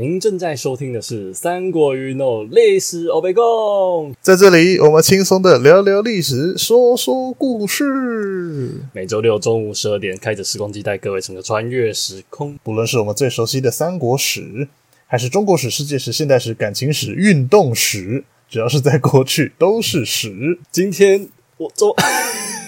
您正在收听的是《三国瑜云历史欧北共》，在这里我们轻松的聊聊历史，说说故事。每周六中午十二点，开着时光机带各位乘客穿越时空。不论是我们最熟悉的三国史，还是中国史、世界史、现代史、感情史、运动史，只要是在过去都是史。今天我中。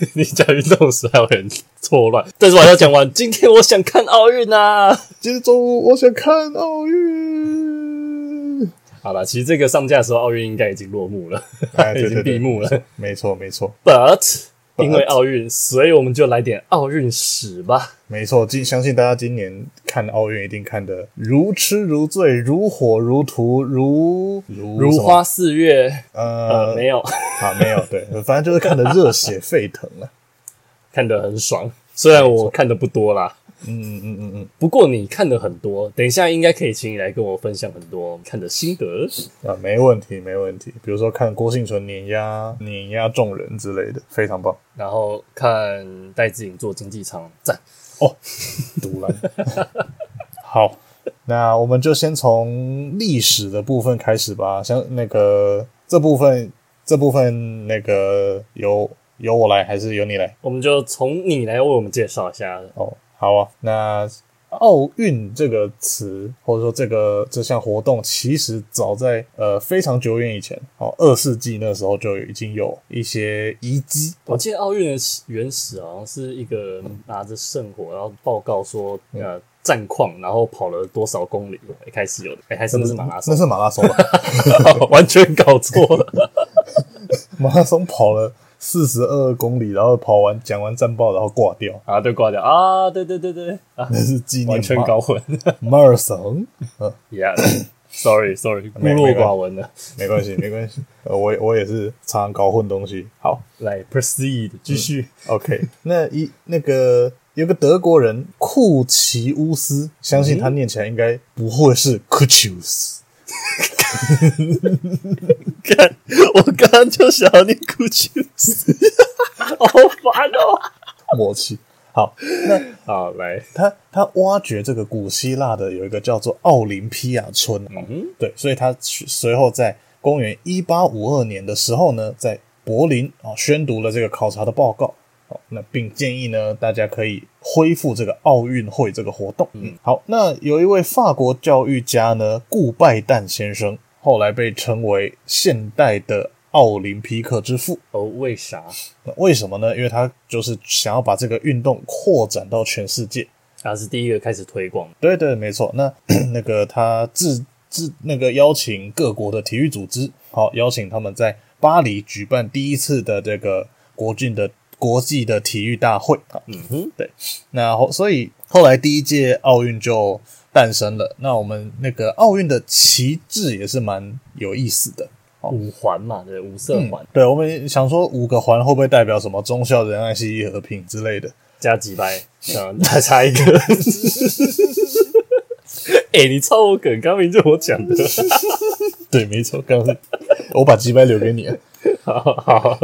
你讲运动时还有人错乱，但是我还要讲完。今天我想看奥运啊！今天中午我想看奥运。好了，其实这个上架的时候，奥运应该已经落幕了，哎、已经闭幕了。没错，没错。But 因为奥运，所以我们就来点奥运史吧。没错，今相信大家今年看奥运一定看得如痴如醉、如火如荼、如如如花似月。呃，呃，没有，啊，没有，对，反正就是看得热血沸腾了，看得很爽。虽然我看的不多啦。嗯嗯嗯嗯嗯，不过你看的很多，等一下应该可以请你来跟我分享很多看的心得啊，没问题没问题。比如说看郭幸存碾压碾压众人之类的，非常棒。然后看戴志颖做经济舱，赞哦，独蓝。好，那我们就先从历史的部分开始吧。像那个这部分这部分那个由由我来还是由你来？我们就从你来为我们介绍一下哦。好啊，那奥运这个词或者说这个这项活动，其实早在呃非常久远以前，哦，二世纪那时候就已经有一些遗迹。我记得奥运的原始好像是一个拿着圣火，然后报告说呃战况，然后跑了多少公里，一开始有的，哎，还是不是马拉松？那是马拉松吧？完全搞错了，马拉松跑了。四十二公里，然后跑完讲完战报，然后挂掉。啊，对，挂掉。啊，对对对对，啊、那是纪念完全搞混。马拉松，嗯，Yeah，sorry sorry，孤陋寡闻了，没关系没关系，呃我我也是常常搞混东西。好，来 proceed，继续、嗯、，OK，那一那个有个德国人库奇乌斯，相信他念起来应该不会是库 看，我刚刚就想要念古奇斯，好烦哦！默契好，那好来，他他挖掘这个古希腊的有一个叫做奥林匹亚村，嗯，对，所以他随后在公元一八五二年的时候呢，在柏林啊宣读了这个考察的报告。那并建议呢，大家可以恢复这个奥运会这个活动。嗯，好，那有一位法国教育家呢，顾拜旦先生，后来被称为现代的奥林匹克之父。哦，为啥？为什么呢？因为他就是想要把这个运动扩展到全世界，他是第一个开始推广。对对，没错。那 那个他自自那个邀请各国的体育组织，好，邀请他们在巴黎举办第一次的这个国际的。国际的体育大会，嗯哼，对，那后所以后来第一届奥运就诞生了。那我们那个奥运的旗帜也是蛮有意思的，五环嘛，对，五色环。嗯、对，我们想说五个环会不会代表什么忠孝仁爱信义和平之类的？加几百，嗯，再差一个。哎、欸，你抄我梗，刚明就我讲的。对，没错，刚刚我把几百留给你了。好 好。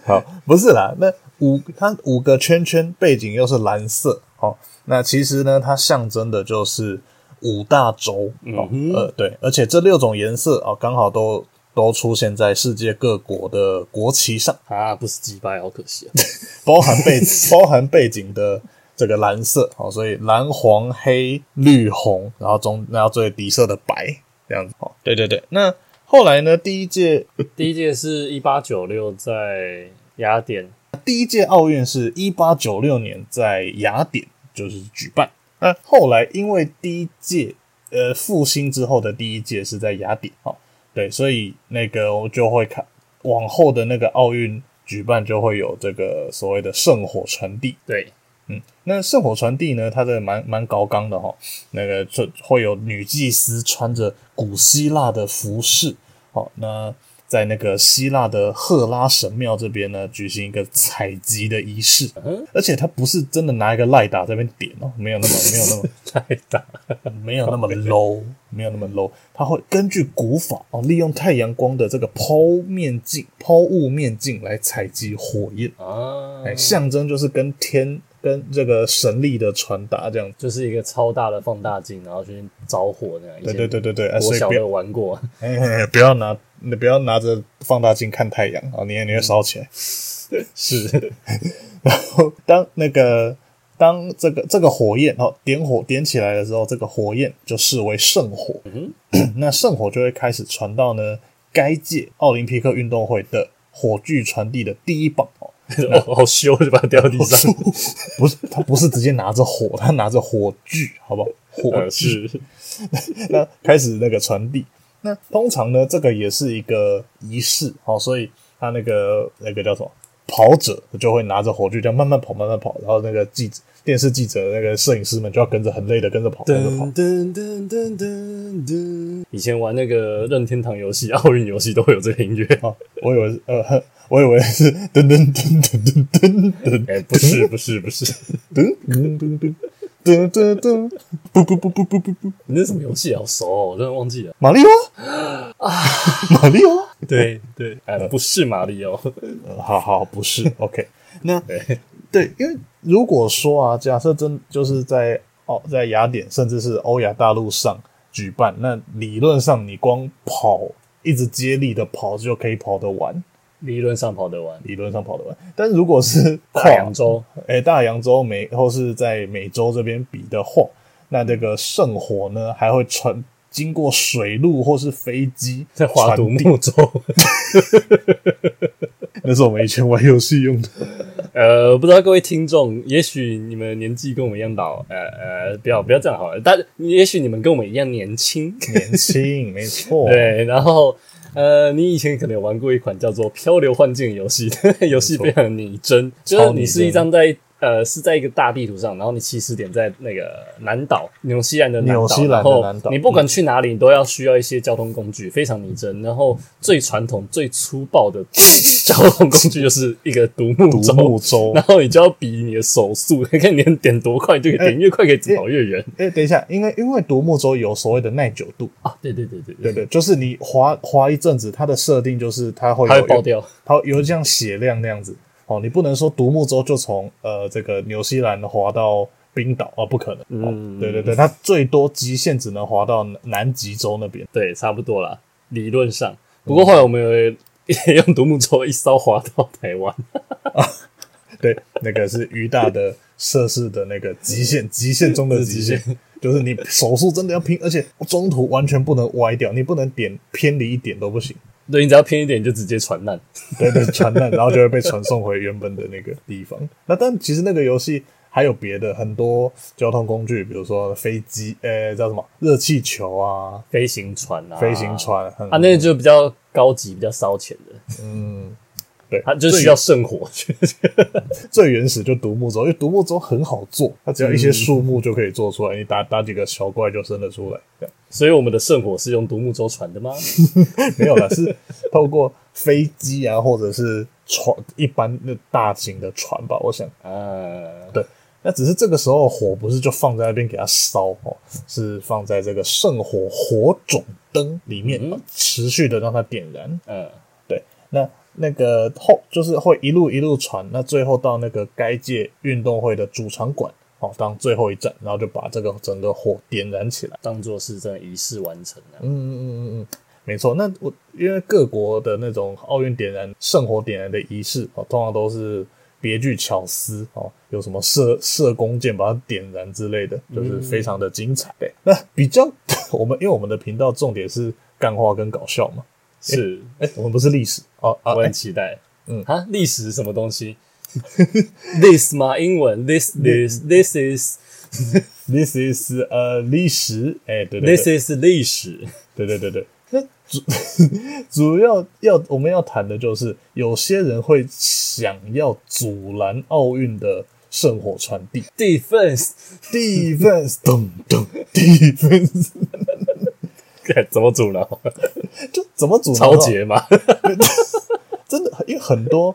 好，不是啦，那五它五个圈圈背景又是蓝色，哦，那其实呢，它象征的就是五大洲，嗯，呃，对，而且这六种颜色啊，刚好都都出现在世界各国的国旗上啊，不是击败，好可惜啊，包含背包含背景的这个蓝色，哦，所以蓝黄黑绿红，然后中然后最底色的白这样子，哦，对对对，那。后来呢？第一届，第一届是一八九六在雅典。第一届奥运是一八九六年在雅典就是举办。那后来因为第一届呃复兴之后的第一届是在雅典，哦，对，所以那个我就会看往后的那个奥运举办就会有这个所谓的圣火传递。对。嗯，那圣火传递呢？它这个蛮蛮高纲的哈。那个这会有女祭司穿着古希腊的服饰，好，那在那个希腊的赫拉神庙这边呢，举行一个采集的仪式。嗯，而且它不是真的拿一个赖打在那边点哦，没有那么 没有那么赖打，没有那么 low，没有那么 low。它会根据古法哦，利用太阳光的这个抛面镜、抛物面镜来采集火焰啊，哎，象征就是跟天。跟这个神力的传达，这样就是一个超大的放大镜，然后去着火那样。对对对对对，我小时候玩过，哎，不要拿，你不要拿着放大镜看太阳啊，你你会烧起来。对，是。然后当那个当这个这个火焰哦点火点起来的时候，这个火焰就视为圣火。嗯哼，那圣火就会开始传到呢该届奥林匹克运动会的火炬传递的第一棒哦。哦，好羞，就把它掉到地上。不是，他不是直接拿着火，他拿着火炬，好不好？火炬。那开始那个传递。那通常呢，这个也是一个仪式，好，所以他那个那个叫什么？跑者就会拿着火炬这样慢慢跑，慢慢跑。然后那个记者、电视记者、那个摄影师们就要跟着很累的跟着跑，跟着跑。噔噔噔噔噔。以前玩那个任天堂游戏、奥运游戏都会有这个音乐啊。我以为呃。我以为是噔噔噔噔噔噔噔，不是不是不是，噔噔噔噔噔噔噔，不不不不不不不，你那什么游戏好熟哦，我真的忘记了。马里奥？啊，马里奥，对对，哎，不是马里奥，好好不是，OK，那对，因为如果说啊，假设真就是在哦，在雅典甚至是欧亚大陆上举办，那理论上你光跑，一直接力的跑就可以跑得完。理论上跑得完，理论上跑得完，但如果是大洋洲，哎、欸，大洋洲美或是在美洲这边比的话，那这个圣火呢，还会传经过水路或是飞机在划独木舟，那是我们以前玩游戏用的。呃，不知道各位听众，也许你们年纪跟我们一样老，呃呃，不要不要这样好了，但也许你们跟我们一样年轻，年轻，没错，对，然后。呃，你以前可能有玩过一款叫做《漂流幻境》游戏，游戏非常拟真，就是你是一张在呃是在一个大地图上，然后你起始点在那个南岛，纽西兰的南岛，纽西兰的南岛，然后你不管去哪里，你都要需要一些交通工具，非常拟真。然后最传统、最粗暴的 交通工具就是一个独木舟，独木舟，然后你就要比你的手速，你看你能点多快，就可以点越快可以跑越远。哎、欸欸，等一下，因为因为独木舟有所谓的耐久度啊，对对对对对对，就是你滑滑一阵子，它的设定就是它会有它会爆掉，它有像血量那样子。哦，你不能说独木舟就从呃这个纽西兰滑到冰岛啊，不可能。嗯、哦，对对对，它最多极限只能滑到南极洲那边。对，差不多啦，理论上。不过后来我们有也 用独木舟一艘滑到台湾。啊，对，那个是于大的设施的那个极限，极限中的极限，就是你手速真的要拼，而且中途完全不能歪掉，你不能点偏离一点都不行。对，你只要偏一点，你就直接传烂。对对，传烂，然后就会被传送回原本的那个地方。那但其实那个游戏还有别的很多交通工具，比如说飞机，呃，叫什么热气球啊，飞行船啊，飞行船啊，那個就比较高级，比较烧钱的。嗯。对，它就需要圣火。最原始就独木舟，因为独木舟很好做，它只要一些树木就可以做出来，嗯、你打打几个小怪就生得出来。这样，所以我们的圣火是用独木舟传的吗？没有啦，是透过飞机啊，或者是船，一般那大型的船吧。我想，啊，对，那只是这个时候火不是就放在那边给它烧哦，是放在这个圣火火种灯里面，嗯、持续的让它点燃。嗯，对，那。那个后就是会一路一路传，那最后到那个该届运动会的主场馆，哦，当最后一站，然后就把这个整个火点燃起来，当做是这仪式完成了。嗯嗯嗯嗯嗯，没错。那我因为各国的那种奥运点燃圣火点燃的仪式，哦，通常都是别具巧思，哦，有什么射射弓箭把它点燃之类的，就是非常的精彩。对，那比较 我们因为我们的频道重点是干话跟搞笑嘛。是，哎、欸，我们不是历史哦，我很期待。嗯，啊，历史是什么东西？This 吗？英文？This this this is this is 呃历史？哎、欸，对对，对，This is 历史。对对对对，那 主主要要我们要谈的就是，有些人会想要阻拦奥运的圣火传递。Defense，defense，咚咚，defense。怎么阻挠？就怎么阻挠？超节嘛，真的，因为很多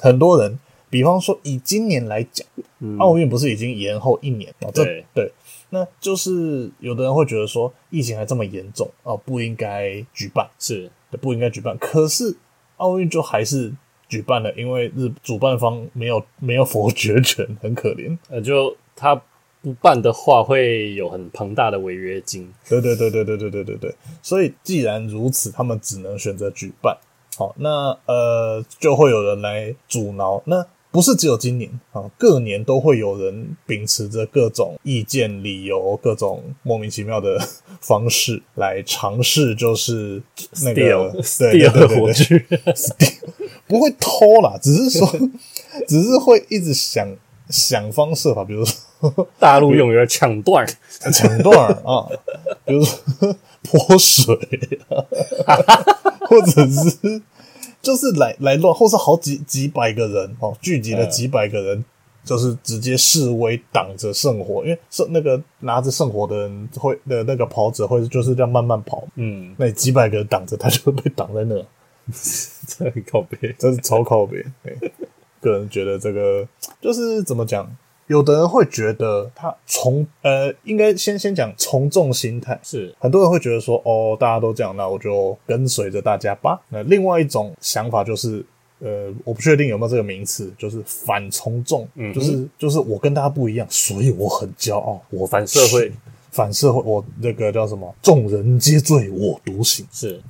很多人，比方说以今年来讲，嗯、奥运不是已经延后一年了？对对，那就是有的人会觉得说，疫情还这么严重哦，不应该举办，是不应该举办。可是奥运就还是举办了，因为日主办方没有没有否决权，很可怜。呃，就他不办的话，会有很庞大的违约金。对对对对对对对对对。所以既然如此，他们只能选择举办。好，那呃，就会有人来阻挠。那不是只有今年啊，各年都会有人秉持着各种意见、理由、各种莫名其妙的方式来尝试，就是那个 steal 的火炬，不会偷啦，只是说，只是会一直想想方设法，比如说 大陆用语抢断，抢断啊，比如说泼水，或者是。就是来来乱，或是好几几百个人哦，聚集了几百个人，嗯、就是直接示威挡着圣火，因为圣那个拿着圣火的人会的那个跑者会就是这样慢慢跑，嗯，那几百个人挡着他就会被挡在那，这很靠北，这是超靠北。个人觉得这个就是怎么讲？有的人会觉得他从呃，应该先先讲从众心态，是很多人会觉得说，哦，大家都这样，那我就跟随着大家吧。那另外一种想法就是，呃，我不确定有没有这个名词，就是反从众，嗯，就是就是我跟大家不一样，所以我很骄傲，我反社会，反社会，我那个叫什么？众人皆醉我独醒，是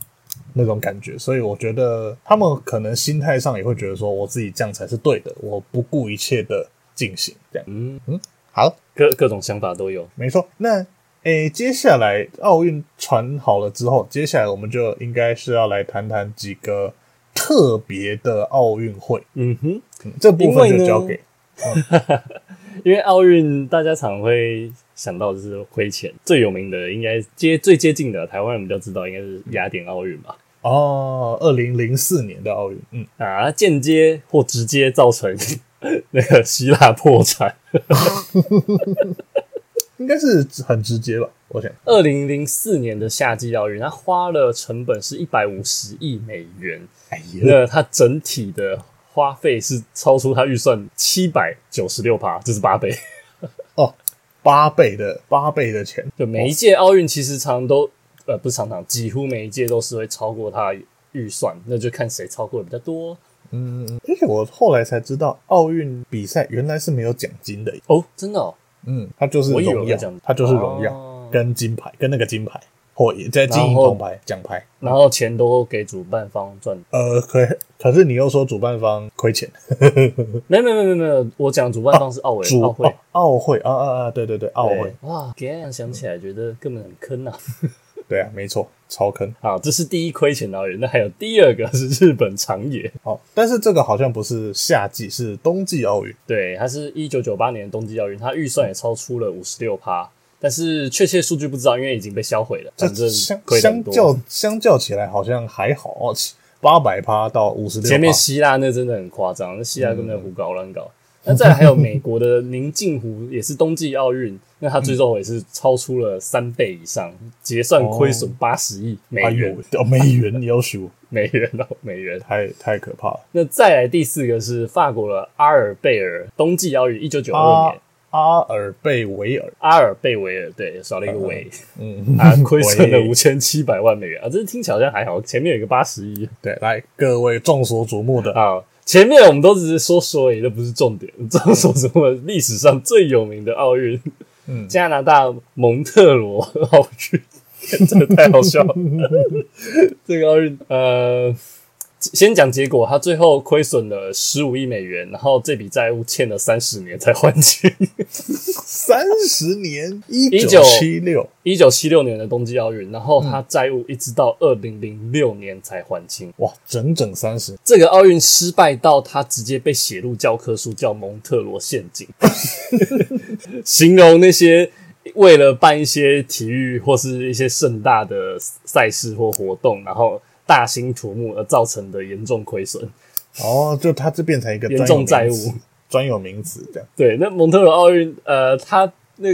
那种感觉。所以我觉得他们可能心态上也会觉得说，我自己这样才是对的，我不顾一切的。进行这样，嗯嗯，好，各各种想法都有，没错。那诶、欸，接下来奥运传好了之后，接下来我们就应该是要来谈谈几个特别的奥运会。嗯哼，这部分就交给，因为奥运、嗯、大家常会想到就是亏钱，最有名的应该接最接近的，台湾人比较知道应该是雅典奥运吧。哦，二零零四年的奥运，嗯啊，间接或直接造成。那个希腊破产，应该是很直接吧？我想，二零零四年的夏季奥运，它花了成本是一百五十亿美元。哎呀，那它整体的花费是超出它预算七百九十六趴，这是八倍哦，八倍的八倍的钱。就每一届奥运其实常常都呃不是常常，几乎每一届都是会超过它预算，那就看谁超过的比较多。嗯，而且我后来才知道，奥运比赛原来是没有奖金的。哦，真的哦，嗯，它就是荣耀，它就是荣耀跟金牌，跟那个金牌或也在金银铜牌奖牌，然后钱都给主办方赚。呃，可可是你又说主办方亏钱，没有没有没有没有，我讲主办方是奥委奥会。奥会啊啊啊，对对对，奥会。哇，这样想起来觉得根本很坑呐。对啊，没错，超坑。好，这是第一亏钱的奥运，那还有第二个 是日本长野。好，但是这个好像不是夏季，是冬季奥运。对，它是一九九八年冬季奥运，它预算也超出了五十六趴，但是确切数据不知道，因为已经被销毁了。反正相相较相较起来好像还好哦，八百趴到五十六。前面希腊那真的很夸张，那希腊根本胡搞乱搞。那再来还有美国的宁静湖，也是冬季奥运，那它最终也是超出了三倍以上，结算亏损八十亿美元。哦，美元你要求美元哦，美元太太可怕了。那再来第四个是法国的阿尔贝尔冬季奥运，一九九二年。阿尔贝维尔，阿尔贝维尔，对，少了一个维，嗯，啊，亏损了五千七百万美元啊，这听起来好像还好，前面有一个八十亿。对，来各位众所瞩目的啊。前面我们都只是说说而已，这不是重点。这样说什么，历史上最有名的奥运，嗯，加拿大蒙特罗奥运，真的太好笑了。这个奥运，呃。先讲结果，他最后亏损了十五亿美元，然后这笔债务欠了三十年才还清。三十年，一九七六，一九七六年的冬季奥运，然后他债务一直到二零零六年才还清。哇，整整三十。这个奥运失败到他直接被写入教科书，叫蒙特罗陷阱，形容那些为了办一些体育或是一些盛大的赛事或活动，然后。大兴土木而造成的严重亏损，哦，就它这变成一个严重债务专有名词这样。对，那蒙特罗奥运，呃，它那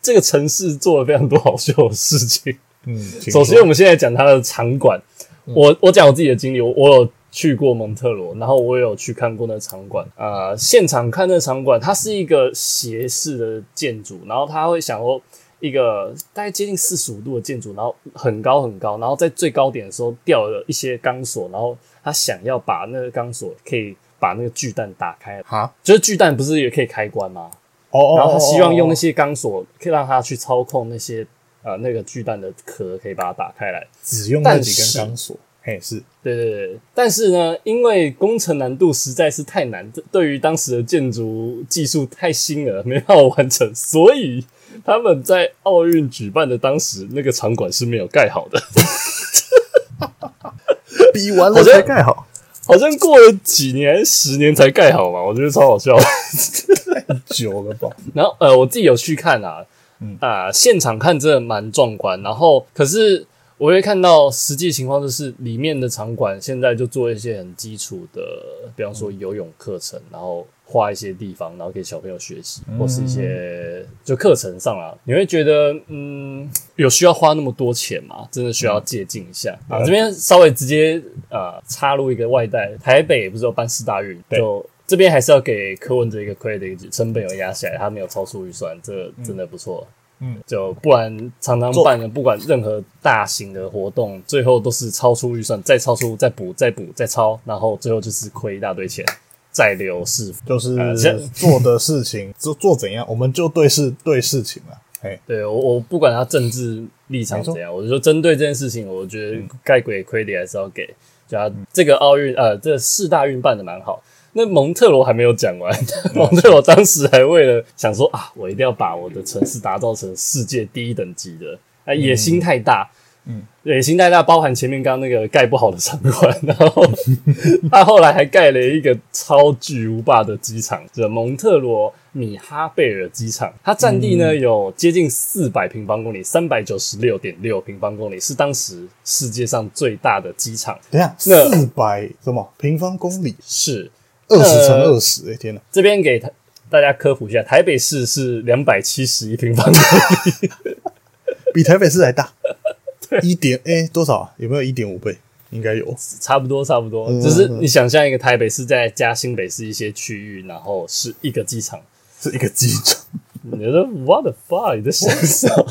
这个城市做了非常多好笑的事情。嗯，首先我们现在讲它的场馆，嗯、我我讲我自己的经历，我我有去过蒙特罗，然后我也有去看过那场馆。啊、呃，现场看那场馆，它是一个斜式的建筑，然后他会想说。一个大概接近四十五度的建筑，然后很高很高，然后在最高点的时候掉了一些钢索，然后他想要把那个钢索可以把那个巨蛋打开，哈，就是巨蛋不是也可以开关吗？哦，然后他希望用那些钢索可以让他去操控那些呃那个巨蛋的壳，可以把它打开来，只用那几根钢索。嘿，是对对对，但是呢，因为工程难度实在是太难，对于当时的建筑技术太新了，没办法完成，所以他们在奥运举办的当时，那个场馆是没有盖好的，比完了才盖好，好像过了几年、十年才盖好嘛，我觉得超好笑，太久了吧？然后呃，我自己有去看啊，嗯啊、呃，现场看真的蛮壮观，然后可是。我会看到实际情况，就是里面的场馆现在就做一些很基础的，比方说游泳课程，然后画一些地方，然后给小朋友学习，或是一些就课程上啊，你会觉得嗯，有需要花那么多钱吗？真的需要借鉴一下啊。这边稍微直接呃插入一个外带，台北不是有办四大运，就这边还是要给柯文哲一个 credit，成本有压下来，他没有超出预算，这真的不错。嗯，就不然常常办的，不管任何大型的活动，最后都是超出预算，再超出，再补，再补，再超，然后最后就是亏一大堆钱，再流是就是 做的事情做做怎样，我们就对事对事情了。哎，对我我不管他政治立场怎样，我就说针对这件事情，我觉得该给 credit 还是要给，就他这个奥运呃，这个世大运办的蛮好。那蒙特罗还没有讲完，蒙特罗当时还为了想说啊，我一定要把我的城市打造成世界第一等级的，啊，野心太大，嗯，野心太大，包含前面刚刚那个盖不好的场馆，然后他后来还盖了一个超巨无霸的机场，叫蒙特罗米哈贝尔机场，它占地呢有接近四百平方公里，三百九十六点六平方公里，是当时世界上最大的机场。等下，四百什么平方公里？是。二十乘二十，哎天哪！这边给大家科普一下，台北市是两百七十一平方公里，比台北市还大，一点哎多少啊？有没有一点五倍？应该有，差不多差不多。只是你想象一个台北市在加新北市一些区域，然后是一个机场，是一个机场。你说 What the fuck？你在想什么？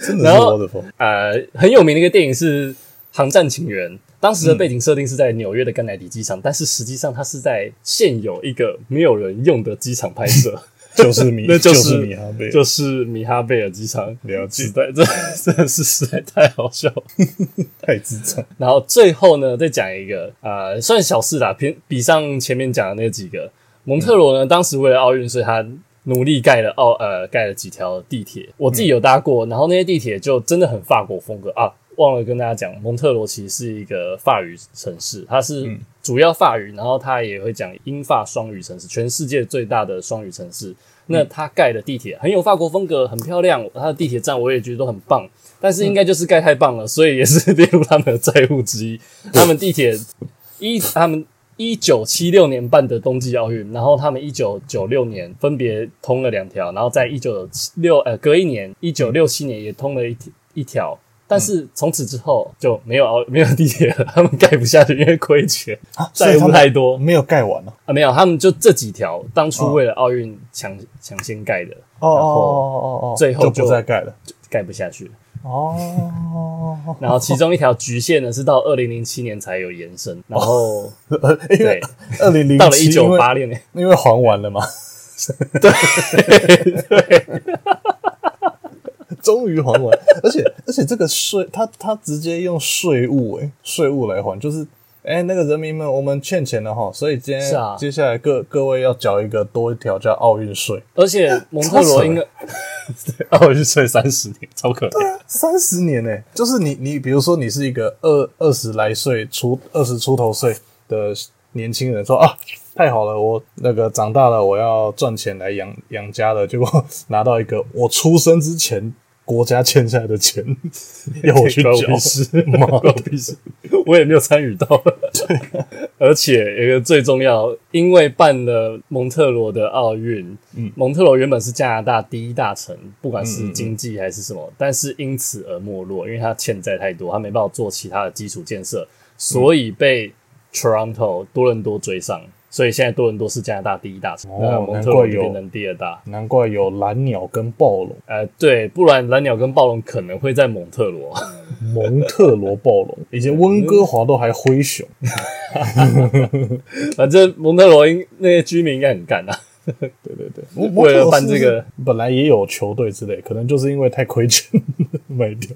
真的是 What the fuck？呃，很有名的一个电影是《航站情缘》。当时的背景设定是在纽约的甘乃迪机场，嗯、但是实际上它是在现有一个没有人用的机场拍摄，就是米，那就是米哈贝，就是米哈贝尔机场。了解，实在这 真的是实在太好笑，太智障。然后最后呢，再讲一个呃，算小事啦，比比上前面讲的那几个。蒙特罗呢，当时为了奥运，所以他努力盖了奥呃盖了几条地铁，我自己有搭过，然后那些地铁就真的很法国风格啊。忘了跟大家讲，蒙特罗其实是一个法语城市，它是主要法语，然后它也会讲英法双语城市，全世界最大的双语城市。那它盖的地铁很有法国风格，很漂亮。它的地铁站我也觉得都很棒，但是应该就是盖太棒了，所以也是列入他们的债务之一。他们地铁一，他们一九七六年办的冬季奥运，然后他们一九九六年分别通了两条，然后在一九六呃隔一年一九六七年也通了一一条。但是从此之后就没有奥没有地铁了，他们盖不下去，因为亏钱，债务太多，没有盖完了啊！没有，他们就这几条当初为了奥运抢抢先盖的，哦哦哦哦哦，最后就，就不再盖了，盖不下去了哦。然后其中一条局限呢是到二零零七年才有延伸，然后 对，二零零到了一九八六年，因为还完了嘛，对对。终于还完，而且而且这个税，他他直接用税务诶，税务来还，就是哎、欸，那个人民们，我们欠钱了哈，所以今天、啊、接下来各各位要缴一个多一条叫奥运税，而且蒙特罗应该 奥运税三十年，超可怜，三十年诶，就是你你比如说你是一个二二十来岁出二十出头岁的年轻人，说啊太好了，我那个长大了，我要赚钱来养养家了，结果拿到一个我出生之前。国家欠下来的钱 要我去缴，是吗？我也没有参与到。而且一个最重要，因为办了蒙特罗的奥运，嗯，蒙特罗原本是加拿大第一大城，不管是经济还是什么，嗯嗯，但是因此而没落，因为他欠债太多，他没办法做其他的基础建设，所以被 Toronto 多伦多追上。所以现在多伦多是加拿大第一大城，哦、那蒙特娄就变成第二大。难怪有蓝鸟跟暴龙。呃，对，不然蓝鸟跟暴龙可能会在蒙特罗。蒙特罗暴龙，以前温哥华都还灰熊。反正蒙特罗应那些居民应该很干啊。对对对，为了办这个，本来也有球队之类，可能就是因为太亏钱卖掉。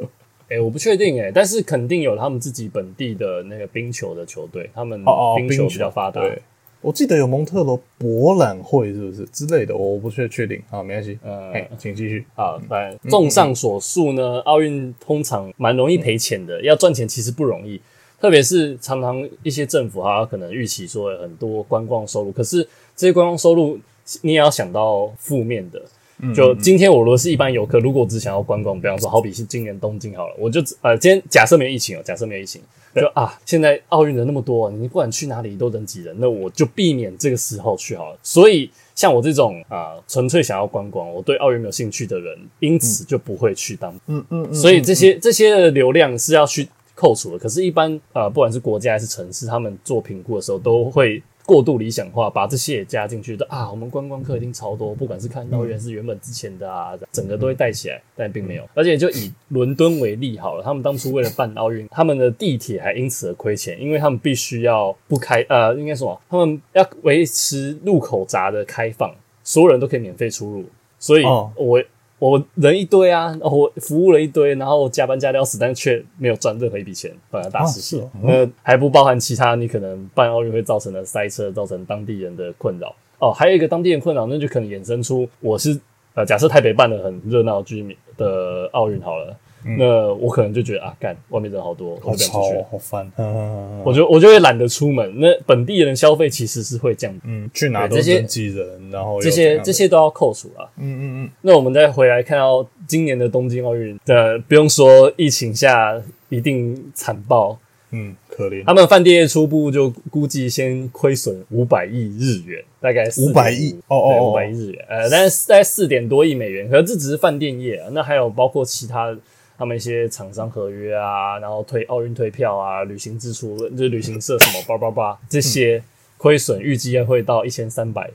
哎、欸，我不确定哎、欸，但是肯定有他们自己本地的那个冰球的球队，他们冰球比较发达。哦哦、对，我记得有蒙特罗博览会是不是之类的，我不确确定。啊，没关系。呃，请继续。啊，反正综上所述呢，奥运通常蛮容易赔钱的，要赚钱其实不容易，特别是常常一些政府它可能预期说很多观光收入，可是这些观光收入你也要想到负面的。就今天我如果是一般游客，如果我只想要观光，比方说好比是今年东京好了，我就呃今天假设没有疫情哦，假设没有疫情，就啊现在奥运人那么多，你不管去哪里都人挤人，那我就避免这个时候去好了。所以像我这种啊纯粹想要观光，我对奥运没有兴趣的人，因此就不会去当。嗯嗯嗯。所以这些这些的流量是要去扣除的。可是，一般呃不管是国家还是城市，他们做评估的时候都会。过度理想化，把这些也加进去的啊，我们观光客一定超多，不管是看到原是原本之前的啊，整个都会带起来，但并没有。而且就以伦敦为例好了，他们当初为了办奥运，他们的地铁还因此而亏钱，因为他们必须要不开呃，应该什么他们要维持入口闸的开放，所有人都可以免费出入，所以我。我人一堆啊，我服务了一堆，然后加班加掉死，但却没有赚任何一笔钱，本来大失血。那、还不包含其他你可能办奥运会造成的塞车，造成当地人的困扰。哦，还有一个当地人困扰，那就可能衍生出我是呃，假设台北办的很热闹居民的奥运好了。嗯、那我可能就觉得啊，干外面人好多，好吵，好烦，我就我就会懒得出门。那本地人消费其实是会降，嗯，去哪都人挤人，然后这些这些都要扣除啊。嗯嗯嗯。那我们再回来看到今年的东京奥运的，不用说疫情下一定惨爆，嗯，可怜。他们饭店业初步就估计先亏损五百亿日元，大概五百亿哦哦，五百亿日元，呃，但是大概四点多亿美元。可是这只是饭店业啊，那还有包括其他。他们一些厂商合约啊，然后退奥运退票啊，旅行支出就是旅行社什么叭叭叭这些亏损，预计会到一千三百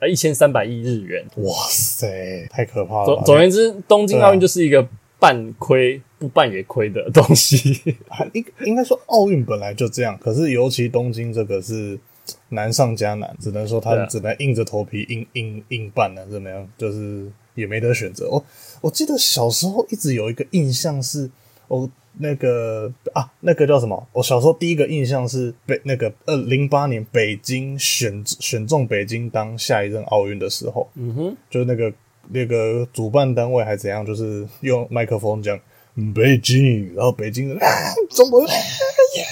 呃一千三百亿日元。哇塞，太可怕了！总总而言之，东京奥运就是一个半亏不半也亏的东西。应应该说奥运本来就这样，可是尤其东京这个是难上加难，只能说他只能硬着头皮硬硬硬办了，怎么样？就是。也没得选择。我我记得小时候一直有一个印象是，我，那个啊，那个叫什么？我小时候第一个印象是北那个呃零八年北京选选中北京当下一任奥运的时候，嗯哼，就是那个那个主办单位还怎样，就是用麦克风讲北京，然后北京人啊，中国，耶耶耶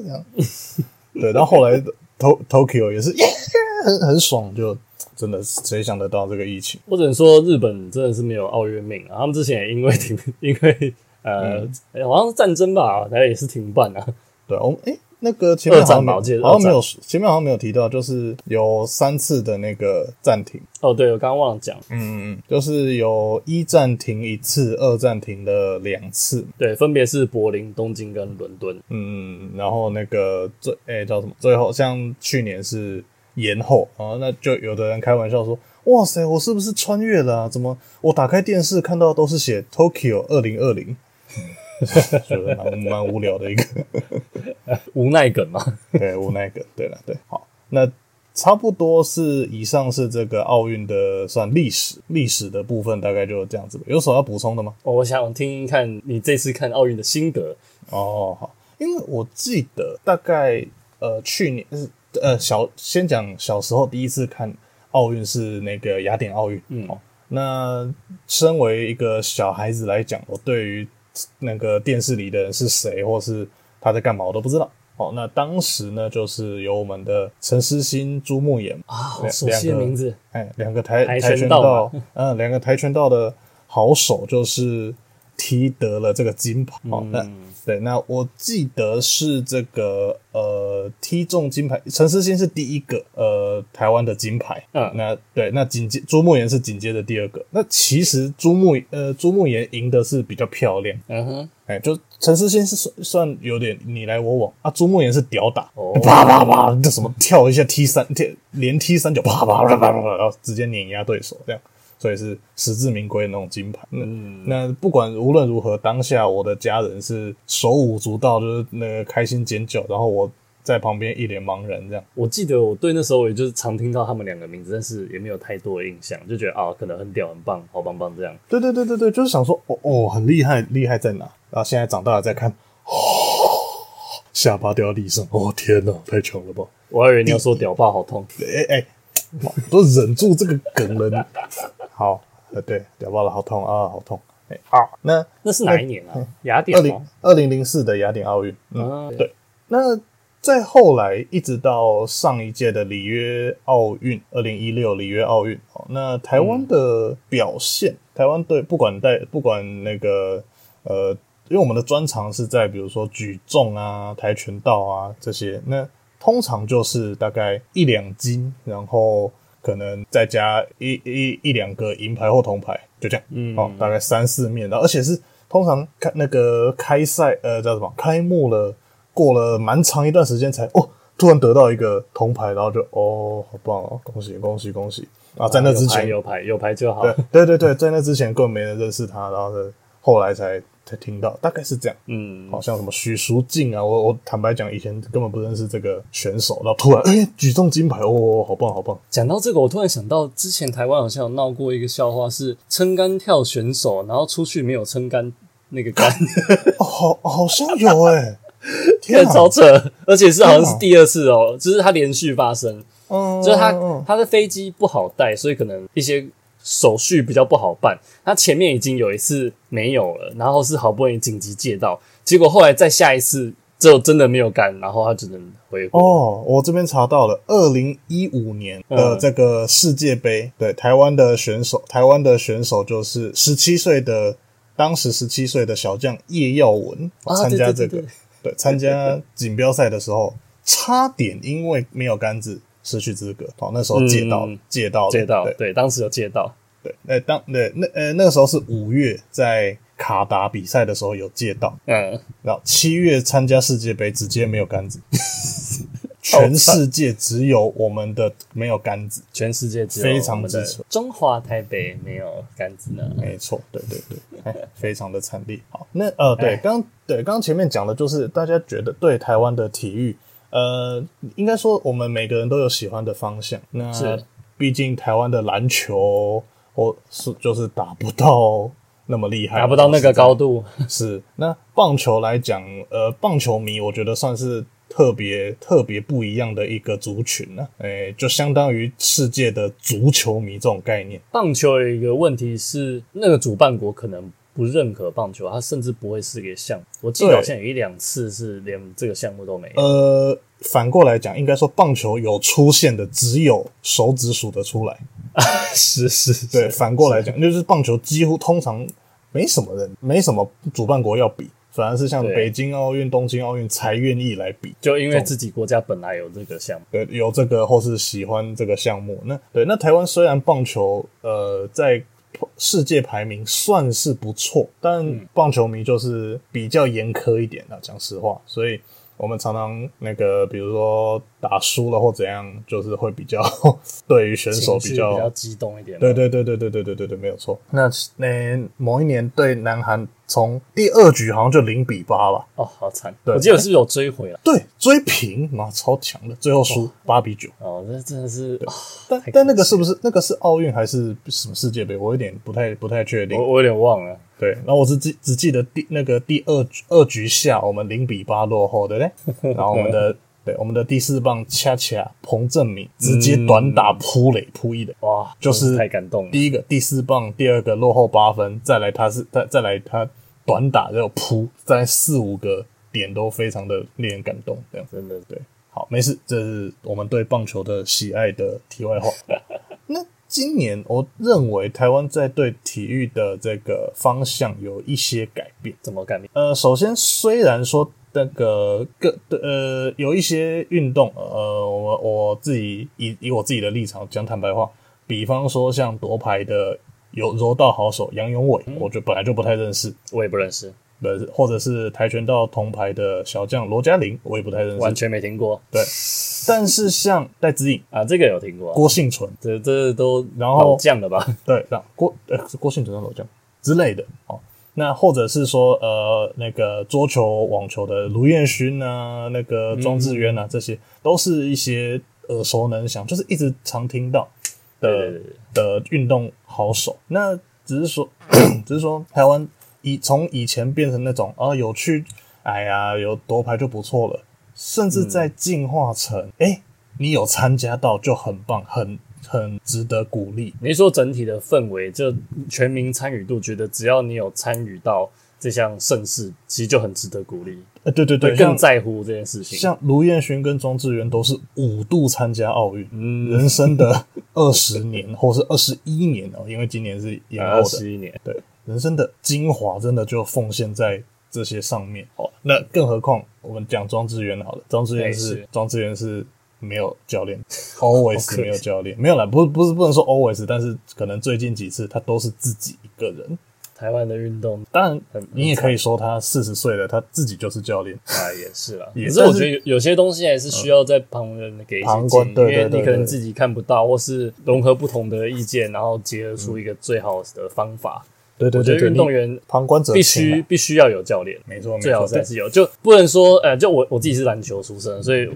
耶，这样，对，然后后来 Tokyo 也是耶，很很爽就。真的是谁想得到这个疫情？或者说日本真的是没有奥运命啊！他们之前也因为停，因为呃、嗯，好像是战争吧，然后也是停办啊。对，我们诶，那个前面好像，好像没有，前面好像没有提到，就是有三次的那个暂停。哦，对，我刚刚忘了讲。嗯嗯嗯，就是有一暂停一次，二暂停了两次。对，分别是柏林、东京跟伦敦。嗯，然后那个最诶叫什么？最后像去年是。延后啊，那就有的人开玩笑说：“哇塞，我是不是穿越了啊？怎么我打开电视看到都是写 Tokyo 二零二零？” 觉得蛮蛮无聊的一个无奈梗嘛。对，无奈梗。对了，对，好，那差不多是以上是这个奥运的算历史历史的部分，大概就这样子。有什么要补充的吗？我想听听看你这次看奥运的心得。哦，好，因为我记得大概呃去年是。呃，小先讲小时候第一次看奥运是那个雅典奥运。嗯，哦，那身为一个小孩子来讲，我对于那个电视里的人是谁，或是他在干嘛，我都不知道。哦，那当时呢，就是有我们的陈诗欣、朱木炎啊，好熟悉的名字。哎，两个跆跆拳道，嗯，两个跆拳道的好手，就是踢得了这个金牌。好、嗯，那对，那我记得是这个呃踢中金牌，陈思欣是第一个呃台湾的金牌。嗯，那对，那紧接朱慕言是紧接着第二个。那其实朱慕呃朱慕言赢的是比较漂亮。嗯哼，哎，就陈思欣是算算有点你来我往啊，朱慕言是屌打，哦啪啪啪，这什么跳一下踢三踢连踢三脚，啪啪啪啪啪，然后直接碾压对手这样。所以是实至名归的那种金牌。嗯，那不管无论如何，当下我的家人是手舞足蹈，就是那个开心尖叫，然后我在旁边一脸茫然这样。我记得我对那时候也就是常听到他们两个名字，但是也没有太多的印象，就觉得啊，可能很屌、很棒、好棒棒这样。对对对对对，就是想说哦哦，很厉害，厉害在哪？然后现在长大了再看，哦，下巴掉地上，哦天哪，太强了吧！我还以为你要说屌爸好痛，哎哎，都忍住这个梗了呢。好，呃，对，屌爆了，好痛啊，好痛！哎，好，那那是哪一年啊？雅典二零二零零四的雅典奥运，嗯，对。那再后来，一直到上一届的里约奥运，二零一六里约奥运，哦，那台湾的表现，嗯、台湾队不管带不管那个呃，因为我们的专长是在比如说举重啊、跆拳道啊这些，那通常就是大概一两斤，然后。可能再加一一一两个银牌或铜牌，就这样，嗯，哦，大概三四面，然后而且是通常开那个开赛，呃，叫什么？开幕了，过了蛮长一段时间才哦，突然得到一个铜牌，然后就哦，好棒哦，恭喜恭喜恭喜！啊，在那之前有牌有牌就好，对对对对，在那之前根本没人认识他，然后呢，后来才。才听到，大概是这样，嗯，好像什么许淑净啊，我我坦白讲，以前根本不认识这个选手，然后突然哎、欸，举重金牌，哦，好棒好棒！讲到这个，我突然想到，之前台湾好像有闹过一个笑话，是撑杆跳选手，然后出去没有撑杆那个杆，哦，好好像有哎、欸，天啊，超扯，而且是好像是第二次哦，就是它连续发生，嗯，就是它它的飞机不好带，所以可能一些。手续比较不好办，他前面已经有一次没有了，然后是好不容易紧急借到，结果后来再下一次就真的没有杆，然后他只能回国。哦，我这边查到了，二零一五年的这个世界杯，嗯、对台湾的选手，台湾的选手就是十七岁的，当时十七岁的小将叶耀文参加这个，对，对，参加锦标赛的时候，差点因为没有杆子。失去资格，好，那时候借到，借到，借到，对，当时有借到，对，那当，对，那呃，那个时候是五月在卡达比赛的时候有借到，嗯，然后七月参加世界杯直接没有杆子，全世界只有我们的没有杆子，全世界只有非常之扯，中华台北没有杆子呢，没错，对对对，非常的惨烈。好，那呃，对，刚对刚前面讲的就是大家觉得对台湾的体育。呃，应该说我们每个人都有喜欢的方向。那毕竟台湾的篮球，我是就是打不到那么厉害，达不到那个高度。是那棒球来讲，呃，棒球迷我觉得算是特别特别不一样的一个族群呢。诶，就相当于世界的足球迷这种概念。棒球有一个问题是，那个主办国可能。不认可棒球，他甚至不会是一个项目。我记得好像有一两次是连这个项目都没有。呃，反过来讲，应该说棒球有出现的只有手指数得出来。是是，是，对。反过来讲，就是棒球几乎通常没什么人，没什么主办国要比，反而是像北京奥运、东京奥运才愿意来比，就因为自己国家本来有这个项目，对，有这个或是喜欢这个项目。那对，那台湾虽然棒球呃在。世界排名算是不错，但棒球迷就是比较严苛一点啊，讲实话，所以。我们常常那个，比如说打输了或怎样，就是会比较 对于选手比较比较激动一点。对对对对对对对对对，没有错。那那某一年对南韩，从第二局好像就零比八吧。哦，好惨！对，我记得是不是有追回来？对，追平，妈超强的，最后输八比九。哦，那真的是。但但那个是不是那个是奥运还是什么世界杯？我有点不太不太确定，我我有点忘了。对，然后我是只只记得第那个第二二局下我们零比八落后，对不对？然后我们的对我们的第四棒恰恰彭正明直接短打扑垒扑一垒，哇，就是太感动了。第一个第四棒，第二个落后八分，再来他是再再来他短打就扑，在四五个点都非常的令人感动，这样真的对。好，没事，这是我们对棒球的喜爱的题外话。那。今年我认为台湾在对体育的这个方向有一些改变。怎么改变？呃，首先虽然说那个各呃有一些运动，呃，我我自己以以我自己的立场讲坦白话，比方说像夺牌的有柔道好手杨永伟，嗯、我就本来就不太认识，我也不认识。或者是跆拳道铜牌的小将罗嘉玲，我也不太认识，完全没听过。对，但是像戴资颖啊，这个有听过。郭幸存，这这都然后老将的吧？对，这样郭呃郭幸存的老将之类的哦。那或者是说呃那个桌球、网球的卢彦勋啊，那个庄智渊啊，嗯、这些都是一些耳熟能详，就是一直常听到的的运动好手。那只是说，只是说台湾。以从以前变成那种啊有趣，哎呀有夺牌就不错了，甚至在进化成哎、你有参加到就很棒，很很值得鼓励。你说整体的氛围就全民参与度，觉得只要你有参与到这项盛事，其实就很值得鼓励。呃对对对，对更在乎这件事情。像卢彦勋跟庄智渊都是五度参加奥运，嗯，人生的二十年或是二十一年哦，因为今年是延后的二十一年，对。人生的精华真的就奉献在这些上面哦。那更何况我们讲庄智渊好了，庄智渊是庄智渊是没有教练，always 没有教练，没有啦，不不是不能说 always，但是可能最近几次他都是自己一个人。台湾的运动，当然你也可以说他四十岁了，他自己就是教练啊，也是啦。也是我觉得有有些东西还是需要在旁人给一些建议，因为你可能自己看不到，或是融合不同的意见，然后结合出一个最好的方法。对对对，运动员旁观者必须必须要有教练，没错，最好是还是有，就不能说，呃，就我我自己是篮球出身，所以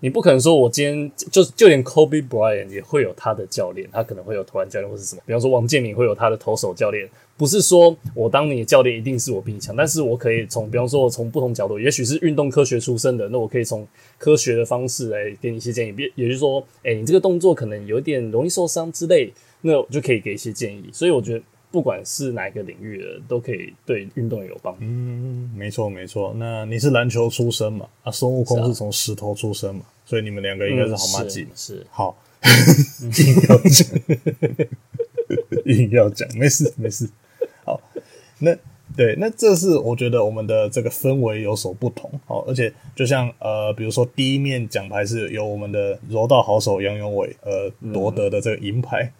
你不可能说我今天就就连 Kobe Bryant 也会有他的教练，他可能会有投篮教练或是什么，比方说王健林会有他的投手教练，不是说我当你的教练一定是我比你强，但是我可以从，比方说我从不同角度，也许是运动科学出身的，那我可以从科学的方式来给你一些建议，也就是说，哎，你这个动作可能有点容易受伤之类，那我就可以给一些建议，所以我觉得。不管是哪一个领域的，都可以对运动有帮助。嗯，没错没错。那你是篮球出身嘛？啊，孙悟空是从石头出身嘛？啊、所以你们两个应该是好麻吉、嗯。是好，硬要讲，硬要讲，没事没事。好，那对，那这是我觉得我们的这个氛围有所不同。好，而且就像呃，比如说第一面奖牌是由我们的柔道好手杨永伟呃夺得的这个银牌。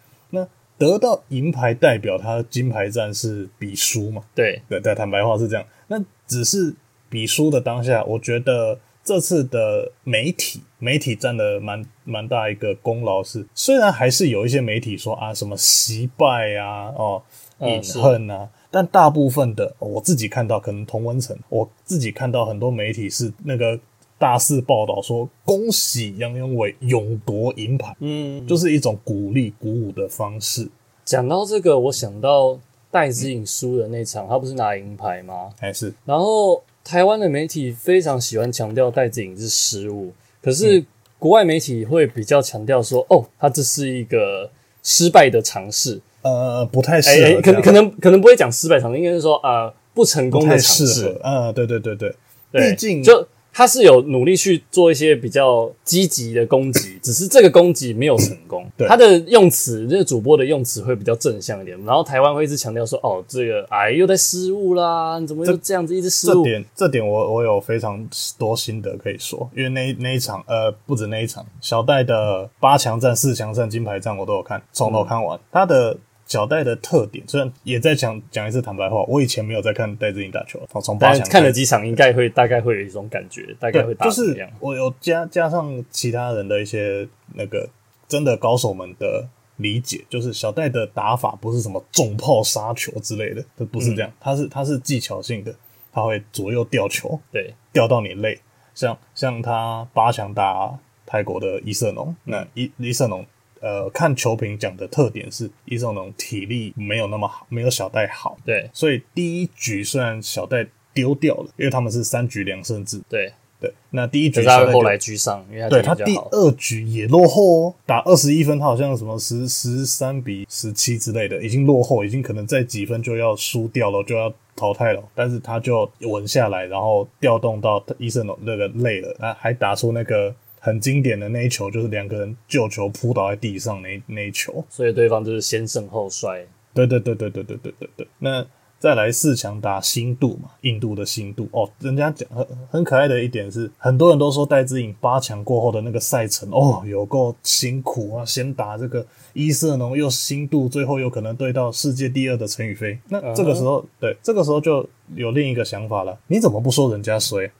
得到银牌代表他金牌战是比输嘛？对对，在坦白话是这样。那只是比输的当下，我觉得这次的媒体媒体占了蛮蛮大一个功劳。是虽然还是有一些媒体说啊什么惜败啊哦饮恨啊，但大部分的我自己看到，可能同温层，我自己看到很多媒体是那个。大肆报道说：“恭喜杨勇纬勇夺银牌。”嗯，就是一种鼓励、鼓舞的方式。讲到这个，我想到戴资颖输的那场，他不是拿银牌吗？还是？然后台湾的媒体非常喜欢强调戴资颖是失误，可是国外媒体会比较强调说：“哦，他这是一个失败的尝试。”呃，不太适合、欸欸。可能可能可能不会讲失败尝试，应该是说呃不成功的尝试。啊、呃，对对对对，毕竟就。他是有努力去做一些比较积极的攻击，只是这个攻击没有成功。对，他的用词，这个主播的用词会比较正向一点。然后台湾会一直强调说：“哦，这个哎又在失误啦，你怎么又这样子一直失误？”这点，这点我我有非常多心得可以说，因为那那一场呃不止那一场，小戴的八强战、四强战、金牌战我都有看，从头看完，嗯、他的。小戴的特点，虽然也在讲讲一次坦白话，我以前没有在看戴志颖打球，从八强看了几场，应该会大概会有一种感觉，大概会打？就是我有加加上其他人的一些那个真的高手们的理解，就是小戴的打法不是什么重炮杀球之类的，都不是这样，他、嗯、是他是技巧性的，他会左右吊球，对，吊到你累，像像他八强打泰国的伊瑟农，那伊伊瑟农。呃，看球评讲的特点是伊瑟农体力没有那么好，没有小戴好。对，所以第一局虽然小戴丢掉了，因为他们是三局两胜制。对对，那第一局小戴后来居上，因为他对他第二局也落后哦，打二十一分，他好像什么十十三比十七之类的，已经落后，已经可能在几分就要输掉了，就要淘汰了。但是他就稳下来，然后调动到伊瑟农那个累了，那还打出那个。很经典的那一球，就是两个人救球扑倒在地上那那一球，所以对方就是先胜后衰。对对对对对对对对对。那再来四强打新度嘛，印度的新度哦，人家讲很很可爱的一点是，很多人都说戴资颖八强过后的那个赛程哦，有够辛苦啊，先打这个伊瑟农，又新度，最后有可能对到世界第二的陈宇飞。那这个时候，uh huh. 对，这个时候就有另一个想法了，你怎么不说人家衰？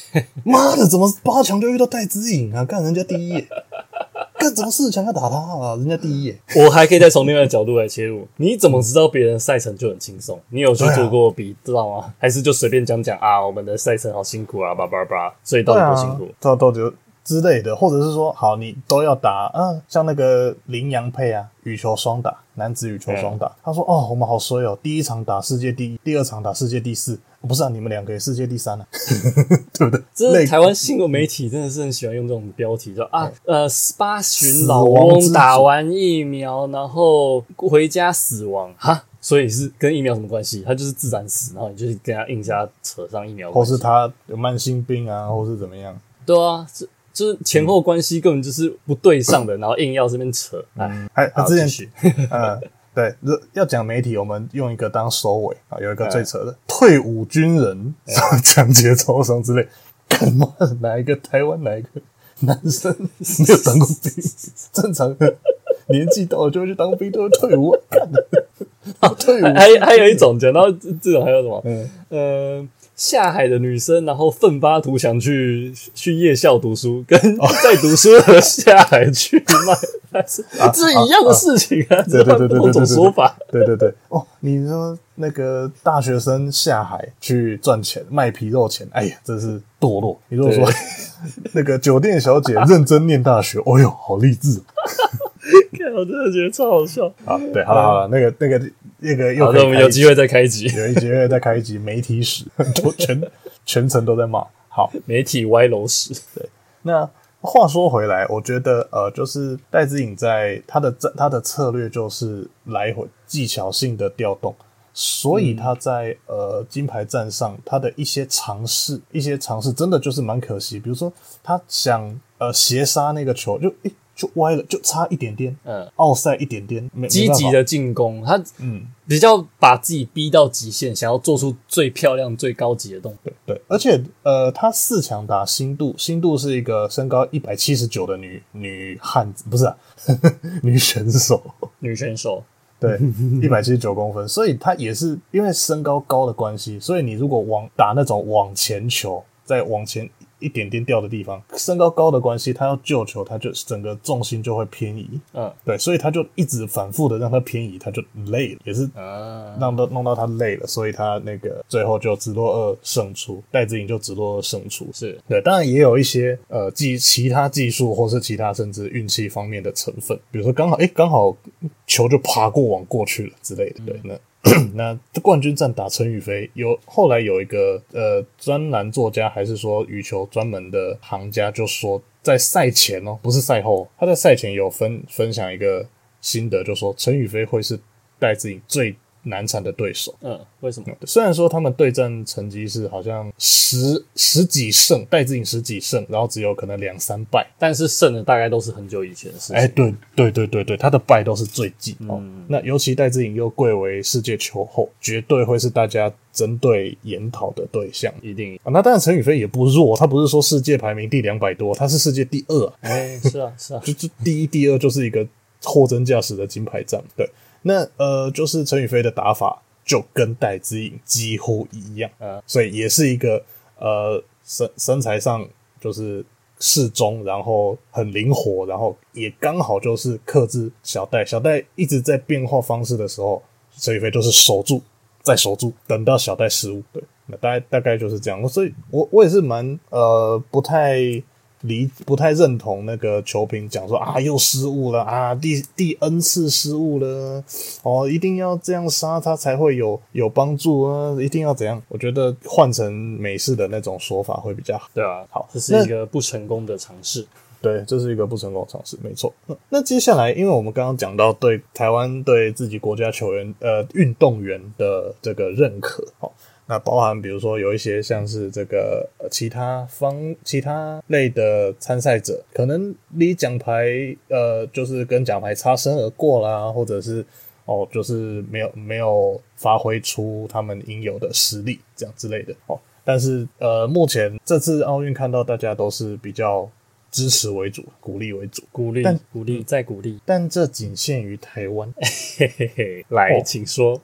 妈的，怎么八强就遇到戴资颖啊？干人家第一。干什么四强要打他啊？人家第一耶！我还可以再从另外的角度来切入。你怎么知道别人赛程就很轻松？你有去做过比知道吗？还是就随便讲讲啊？我们的赛程好辛苦啊，叭叭叭，所以到底多辛苦？到到底之类的，或者是说，好，你都要打，嗯，像那个羚羊配啊，羽球双打，男子羽球双打。他说，哦，我们好衰哦，第一场打世界第一，第二场打世界第四。不是啊，你们两个也世界第三啊，对不对？这是台湾新闻媒体真的是很喜欢用这种标题，说啊，呃，八旬老翁打完疫苗，然后回家死亡哈，所以是跟疫苗什么关系？他就是自然死，然后你就是跟他硬加扯上疫苗，或是他有慢性病啊，或是怎么样？对啊，这就是前后关系根本就是不对上的，然后硬要这边扯，哎，还他之前嗯。对，要讲媒体，我们用一个当收尾啊。有一个最扯的，退伍军人抢劫超商之类，干嘛？哪一个台湾哪一个男生 没有当过兵？正常的年纪到了就会去当兵，都会退伍。干退伍。还还有一种 讲到这种还有什么？嗯呃。下海的女生，然后奋发图强去去夜校读书，跟在读书和下海去卖，是是一样的事情啊。对对对对对，种说法。对对对，哦，你说那个大学生下海去赚钱卖皮肉钱，哎呀，真是堕落。你如果说 那个酒店小姐认真念大学，哦呦，好励志。看，我真的觉得超好笑。啊，对，好了好了，那个那个。那个又，好的，我们有机会再开一集，有机会再开一集媒体史，都 全全程都在骂。好，媒体歪楼史。对，那话说回来，我觉得呃，就是戴资颖在他的他的策略就是来回技巧性的调动，所以他在呃金牌战上他的一些尝试，一些尝试真的就是蛮可惜。比如说他想呃斜杀那个球，就诶。欸就歪了，就差一点点，嗯，奥赛一点点，积极的进攻，他嗯，比较把自己逼到极限，想要做出最漂亮、最高级的动作。对，而且呃，他四强打新度，新度是一个身高一百七十九的女女汉子，不是啊，呵 呵女选手，女选手，对，一百七十九公分，所以他也是因为身高高的关系，所以你如果往打那种往前球，再往前。一点点掉的地方，身高高的关系，他要救球，他就整个重心就会偏移。嗯，对，所以他就一直反复的让他偏移，他就累了，也是啊，让到弄到他累了，所以他那个最后就直落二胜出，戴资颖就直落二胜出。是对，当然也有一些呃技其他技术或是其他甚至运气方面的成分，比如说刚好哎刚好球就爬过网过去了之类的。对，那。那冠军战打陈宇飞，有后来有一个呃专栏作家还是说羽球专门的行家就说，在赛前哦，不是赛后，他在赛前有分分享一个心得，就说陈宇飞会是带自己最。难缠的对手，嗯，为什么？虽然说他们对战成绩是好像十十几胜，戴资颖十几胜，然后只有可能两三败，但是胜的大概都是很久以前的事情。哎，对对对对对，他的败都是最近哦。嗯、那尤其戴资颖又贵为世界球后，绝对会是大家针对研讨的对象，一定啊。那当然，陈宇飞也不弱，他不是说世界排名第两百多，他是世界第二。哎，是啊是啊，就就第一、第二就是一个货真价实的金牌战，对。那呃，就是陈宇飞的打法就跟戴资颖几乎一样，啊，所以也是一个呃身身材上就是适中，然后很灵活，然后也刚好就是克制小戴。小戴一直在变化方式的时候，陈雨飞就是守住再守住，等到小戴失误。对，那大概大概就是这样。所以我我也是蛮呃不太。离不太认同那个球评讲说啊，又失误了啊，第第 N 次失误了哦，一定要这样杀他才会有有帮助啊，一定要怎样？我觉得换成美式的那种说法会比较好。对啊，好，这是一个不成功的尝试。对，这是一个不成功的尝试，没错。那那接下来，因为我们刚刚讲到对台湾对自己国家球员呃运动员的这个认可，好。那包含比如说有一些像是这个其他方其他类的参赛者，可能离奖牌呃就是跟奖牌擦身而过啦，或者是哦就是没有没有发挥出他们应有的实力这样之类的哦。但是呃目前这次奥运看到大家都是比较支持为主，鼓励为主，鼓励但鼓励再鼓励，但这仅限于台湾。嘿嘿嘿，来，哦、请说。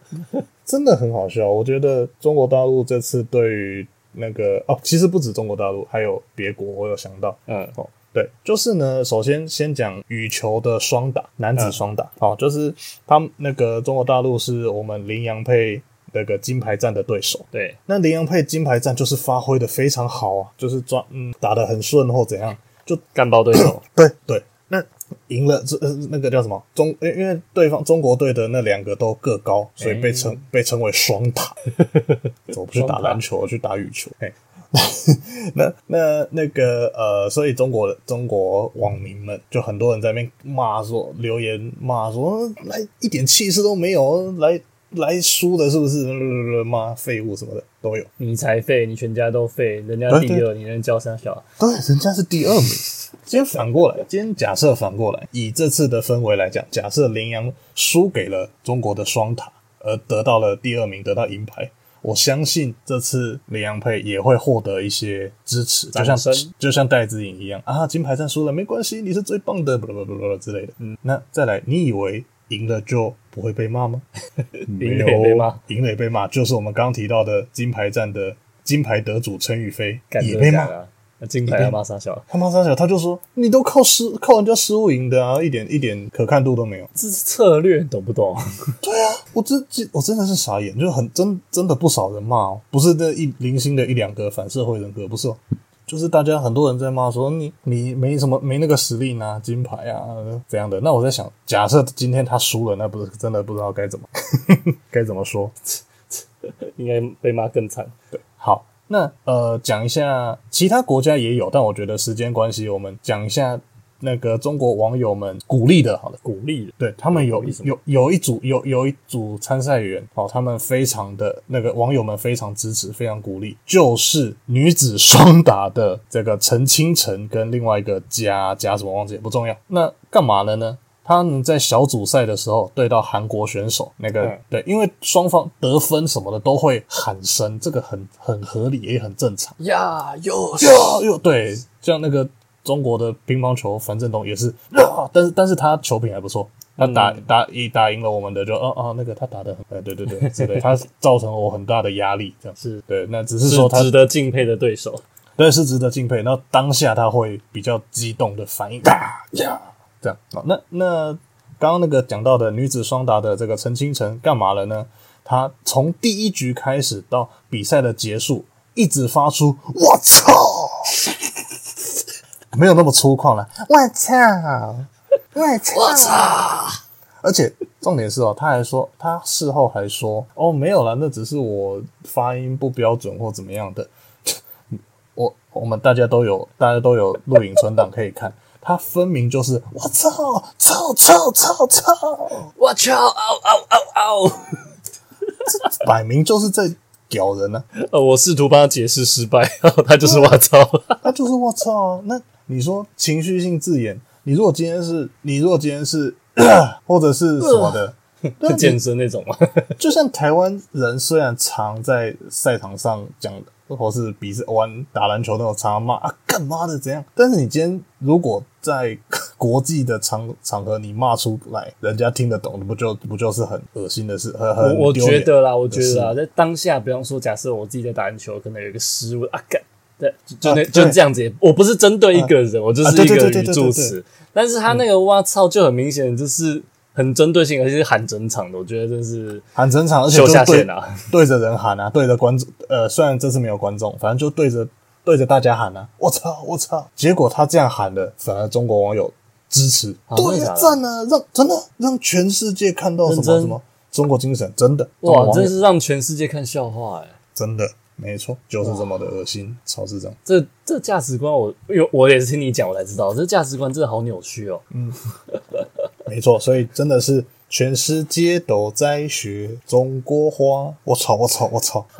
真的很好笑，我觉得中国大陆这次对于那个哦，其实不止中国大陆，还有别国，我有想到，嗯，哦，对，就是呢，首先先讲羽球的双打，男子双打，嗯。哦，就是他们那个中国大陆是我们麟洋配那个金牌战的对手，对，那林洋配金牌战就是发挥的非常好啊，就是抓嗯打得很顺或怎样，就干爆对手，对对。那赢了，这呃那个叫什么中？因因为对方中国队的那两个都个高，所以被称、欸、被称为双塔。我不去打篮球，我去打羽球。哎，那那那个呃，所以中国中国网民们就很多人在那边骂说，留言骂说，来一点气势都没有，来来输的是不是？妈废物什么的都有。你才废，你全家都废，人家第二，你能叫三小？对，人家是第二名。今天反过来，今天假设反过来，以这次的氛围来讲，假设麟洋输给了中国的双塔，而得到了第二名，得到银牌，我相信这次麟洋配也会获得一些支持，就像就像戴资颖一样啊，金牌战输了没关系，你是最棒的，不不不不之类的。嗯，那再来，你以为赢了就不会被骂吗？赢了也，被骂，赢了也被骂，就是我们刚刚提到的金牌战的金牌得主陈宇飞也被骂。金牌他骂。三小，他骂傻小，他就说你都靠失靠人家失误赢的啊，一点一点可看度都没有，这是策略，懂不懂？对啊，我真我真的是傻眼，就很真真的不少人骂哦，不是那一零星的一两个反社会人格，不是哦，就是大家很多人在骂说你你没什么没那个实力拿金牌啊这样的。那我在想，假设今天他输了，那不是真的不知道该怎么 该怎么说，应该被骂更惨。对，好。那呃，讲一下其他国家也有，但我觉得时间关系，我们讲一下那个中国网友们鼓励的，好的，鼓励的，对他们有有有一组有有一组参赛员，哦，他们非常的那个网友们非常支持，非常鼓励，就是女子双打的这个陈清晨跟另外一个加加什么忘记也不重要，那干嘛了呢？他们在小组赛的时候对到韩国选手，那个、嗯、对，因为双方得分什么的都会喊声，这个很很合理也很正常。呀，又呀又对，像那个中国的乒乓球樊振东也是，呀但是但是他球品还不错，他打、嗯、打一打赢了我们的就哦哦、那个他打的很，哎对对对，是 的，他造成了我很大的压力，这样。是。对，那只是说他是值得敬佩的对手，对，是值得敬佩。然后当下他会比较激动的反应，呀。这样。啊，那那刚刚那个讲到的女子双打的这个陈清晨干嘛了呢？她从第一局开始到比赛的结束，一直发出“我操”，没有那么粗犷了，“我操，我操，我操”。而且重点是哦，他还说，他事后还说：“哦，没有了，那只是我发音不标准或怎么样的。”我我们大家都有，大家都有录影存档可以看。他分明就是我操，操操操操，我操，嗷嗷嗷嗷，这摆明就是在屌人呢、啊。呃，我试图帮他解释失败，他就是我操，他就是我操。那你说情绪性字眼，你如果今天是，你如果今天是，或者是什么的，呃、健身那种嘛，就像台湾人虽然常在赛场上讲的。或是比赛玩打篮球那种常骂啊，干嘛的怎样？但是你今天如果在 国际的场场合你骂出来，人家听得懂，不就不就是很恶心的事？很很我觉得啦，我觉得啦，在当下，比方说，假设我自己在打篮球，可能有一个失误啊，干，对，就那、啊、就这样子。我不是针对一个人，啊、我就是一个语助词。但是他那个“哇操”就很明显，就是。很针对性，而且是喊整场的，我觉得真是喊整场，而且就对对着人喊啊，对着观众，呃，虽然这次没有观众，反正就对着对着大家喊啊，我操我操！结果他这样喊的，反而中国网友支持，啊、对赞啊，让真的让全世界看到什么什么中国精神，真的哇，真是让全世界看笑话哎，真的没错，就是这么的恶心，超市长。这这价值观我，我有我也是听你讲，我才知道，这价值观真的好扭曲哦。嗯。没错，所以真的是全世界都在学中国话。我操！我操！我操！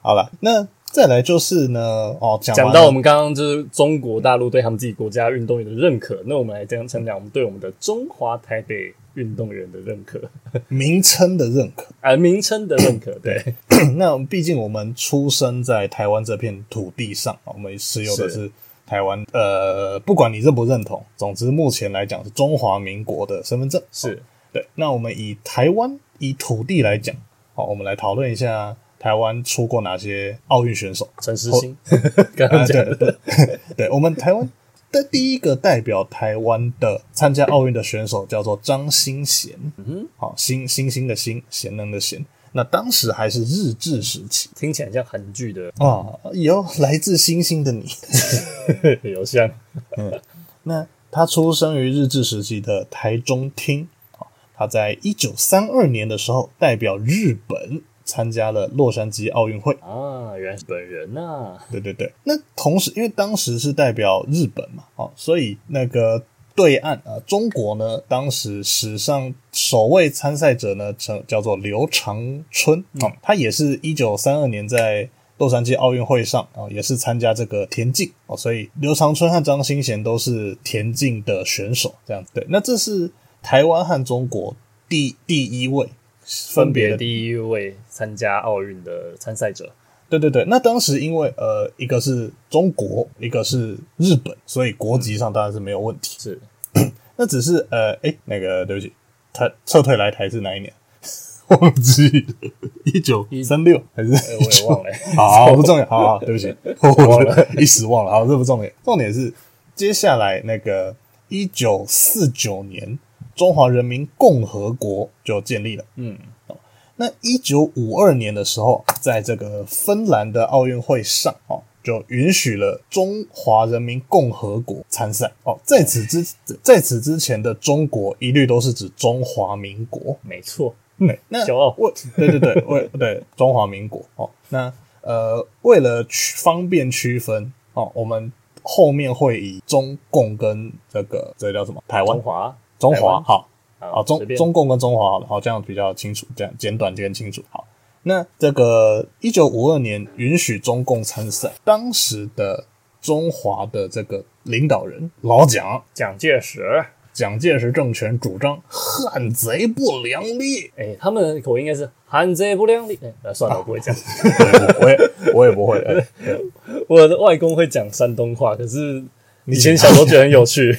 好了，那再来就是呢，哦，讲到我们刚刚就是中国大陆对他们自己国家运动员的认可，那我们来这样讲讲我们对我们的中华台北运动员的认可，名称的认可，啊、呃，名称的认可，对。那毕竟我们出生在台湾这片土地上，我们持有的是台湾，呃，不管你认不认同，总之目前来讲是中华民国的身份证，是对。那我们以台湾以土地来讲，好，我们来讨论一下。台湾出过哪些奥运选手？陈时欣，刚刚讲的，对，对，我们台湾的第一个代表台湾的参加奥运的选手叫做张新贤，嗯，好，新星星的星，贤能的贤。那当时还是日治时期，听起来像韩剧的。啊，有来自星星的你，有像，嗯，那他出生于日治时期的台中厅，他在一九三二年的时候代表日本。参加了洛杉矶奥运会啊，原来是本人呐、啊！对对对，那同时因为当时是代表日本嘛，哦，所以那个对岸啊，中国呢，当时史上首位参赛者呢，称叫做刘长春哦，他也是一九三二年在洛杉矶奥运会上啊，也是参加这个田径哦，所以刘长春和张新贤都是田径的选手，这样对。那这是台湾和中国第第一位。分别第一位参加奥运的参赛者，对对对。那当时因为呃，一个是中国，一个是日本，所以国籍上当然是没有问题。是，那只是呃，哎、欸，那个对不起，他撤退来台是哪一年？忘记一九三六还是、欸？我也忘了。好，不重要。好好，对不起，我忘了，一时忘了。好，这不重点。重点是接下来那个一九四九年。中华人民共和国就建立了。嗯，那一九五二年的时候，在这个芬兰的奥运会上，哦，就允许了中华人民共和国参赛。哦，在此之在此之前的中国，一律都是指中华民国。没错，对，那骄傲。为对对对，为对中华民国。哦，那呃，为了区方便区分，哦，我们后面会以中共跟这个这个叫什么台湾中华。中华好，好，中中共跟中华好了，好，这样比较清楚，这样简短更清楚。好，那这个一九五二年允许中共参赛，当时的中华的这个领导人老蒋蒋介石，蒋介石政权主张汉贼不两立，哎、欸，他们的口音应该是汉贼不两立。哎、欸，算了，我不会讲，我也我也不会。我的外公会讲山东话，可是以前小时候觉得很有趣。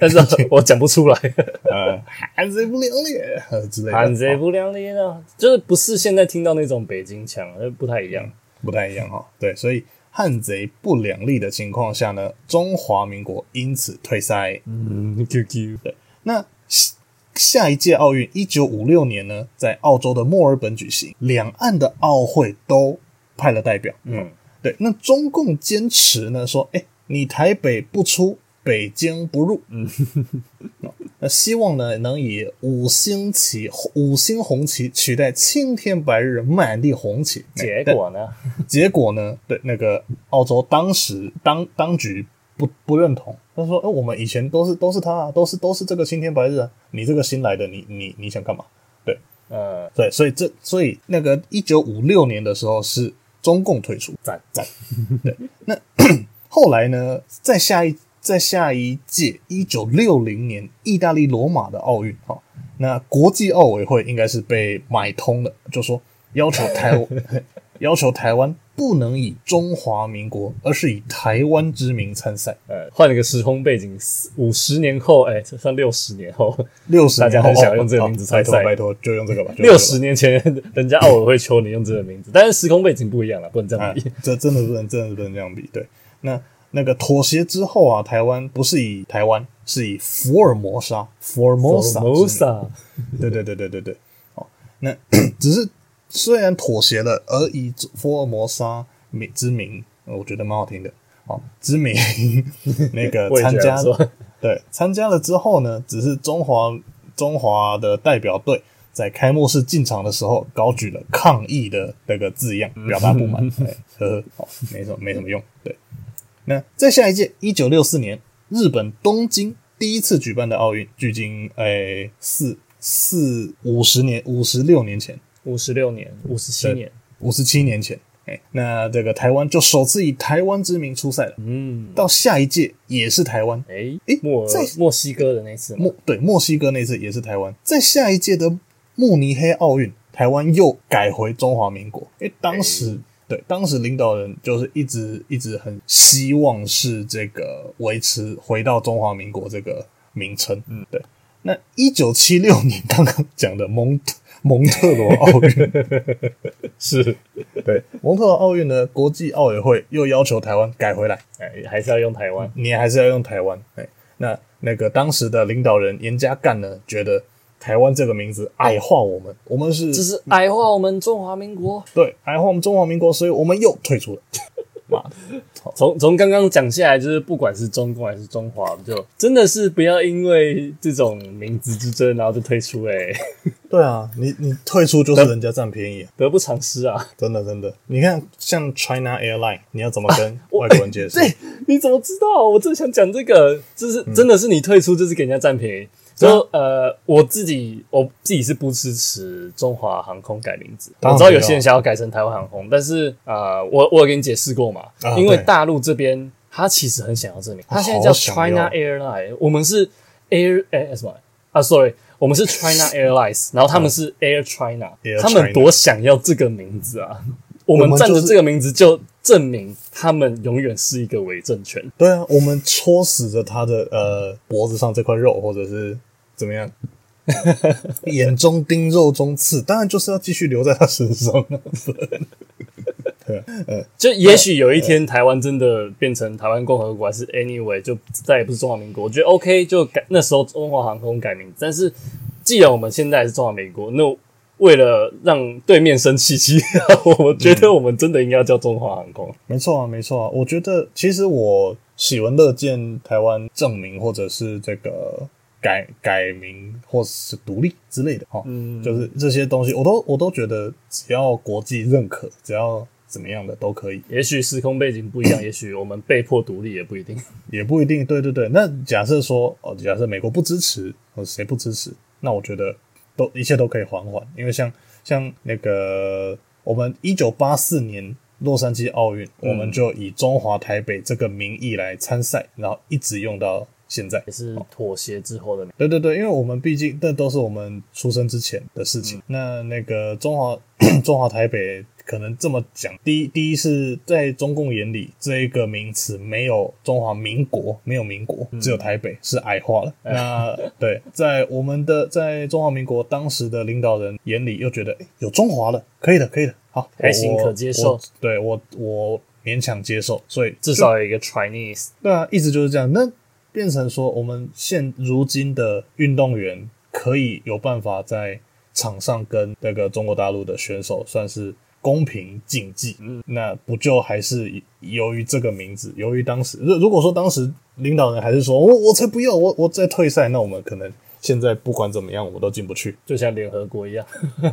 但是 我讲不出来，呃，汉贼不两立之类的。汉贼不两立呢，就是不是现在听到那种北京腔，不太一样，不太一样哈。对，所以汉贼不两立的情况下呢，中华民国因此退赛。嗯，QQ。对，那下一届奥运一九五六年呢，在澳洲的墨尔本举行，两岸的奥会都派了代表。嗯，对，那中共坚持呢说，哎，你台北不出。北京不入，嗯，那希望呢能以五星旗、五星红旗取代青天白日满地红旗。结果呢？结果呢？对，那个澳洲当时当当局不不认同，他说：“哎，我们以前都是都是他啊，都是都是这个青天白日啊，你这个新来的，你你你想干嘛？”对，呃，对，所以这所以那个一九五六年的时候是中共退出，赞赞。对，那 后来呢，再下一。在下一届一九六零年意大利罗马的奥运，哈，那国际奥委会应该是被买通了，就说要求台湾 要求台湾不能以中华民国，而是以台湾之名参赛。呃，换了个时空背景，五十年后，哎，这算六十年后，六十年后大家很想用这个名字参赛，拜托，就用这个吧。六十年前，人家奥委会求你用这个名字，但是时空背景不一样了，不能这样比。这真的不能，真的不能这样比。对，那。那个妥协之后啊，台湾不是以台湾，是以福尔摩沙 （Formosa）。对对对对对对。哦，那 只是虽然妥协了，而以福尔摩沙名之名，我觉得蛮好听的。哦，之名 那个参加，对，参加了之后呢，只是中华中华的代表队在开幕式进场的时候，高举了抗议的那个字样，表达不满。呵呵，哦，没什么没什么用。对。那在下一届，一九六四年，日本东京第一次举办的奥运，距今诶四四五十年，五十六年前，五十六年，五十七年，五十七年前。哎，那这个台湾就首次以台湾之名出赛了。嗯，到下一届也是台湾。哎哎，墨在墨西哥的那次，墨对墨西哥那次也是台湾。在下一届的慕尼黑奥运，台湾又改回中华民国。因为当时诶对当时领导人就是一直一直很希望是这个维持回到中华民国这个名称。嗯，对。那一九七六年刚刚讲的蒙特。蒙特罗奥运 是对蒙特罗奥运呢，国际奥委会又要求台湾改回来，哎，还是要用台湾，你还是要用台湾，哎，那那个当时的领导人严家淦呢，觉得台湾这个名字矮化我们，我们是这是矮化我们中华民国，对，矮化我们中华民国，所以我们又退出了。妈从从刚刚讲下来，就是不管是中共还是中华，就真的是不要因为这种名字之争，然后就退出哎、欸。对啊，你你退出就是人家占便宜，得不偿失啊！真的真的，你看像 China Airline，你要怎么跟外国人解释、啊欸？对，你怎么知道？我正想讲这个，就是真的是你退出，就是给人家占便宜。就呃，我自己我自己是不支持中华航空改名字。我知道有些人想要改成台湾航空，但是呃，我我有给你解释过嘛，啊、因为大陆这边他其实很想要这名，他现在叫 China Airline，我们是 Air 哎、欸、什么啊？Sorry，我们是 China Airlines，然后他们是 Air China，、啊、他们多想要这个名字啊！我们站着这个名字就证明他们永远是一个伪政权。对啊，我们戳死着他的呃脖子上这块肉，或者是。怎么样？眼中钉，肉中刺，当然就是要继续留在他身上。对，呃，就也许有一天台湾真的变成台湾共和国，还是 anyway，就再也不是中华民国。我觉得 OK，就改那时候中华航空改名。但是既然我们现在是中华民国，那为了让对面生气气，我觉得我们真的应该要叫中华航空。嗯、没错啊，没错啊。我觉得其实我喜闻乐见台湾正名，或者是这个。改改名或是独立之类的哈，嗯，就是这些东西，我都我都觉得只要国际认可，只要怎么样的都可以。也许时空背景不一样，也许我们被迫独立也不一定，也不一定。对对对，那假设说哦，假设美国不支持，或谁不支持，那我觉得都一切都可以缓缓，因为像像那个我们一九八四年洛杉矶奥运，我们就以中华台北这个名义来参赛，然后一直用到。现在也是妥协之后的，对对对，因为我们毕竟那都是我们出生之前的事情。嗯、那那个中华 中华台北可能这么讲，第一第一是在中共眼里，这一个名词没有中华民国，没有民国，只有台北、嗯、是矮化了。嗯、那对，在我们的在中华民国当时的领导人眼里，又觉得、欸、有中华了，可以的，可以的，好，还行，可接受。对我我勉强接受，所以至少有一个 Chinese。对啊，一直就是这样。那变成说，我们现如今的运动员可以有办法在场上跟那个中国大陆的选手算是公平竞技，嗯，那不就还是由于这个名字，由于当时，如如果说当时领导人还是说我我才不要，我我再退赛，那我们可能现在不管怎么样，我们都进不去，就像联合国一样，那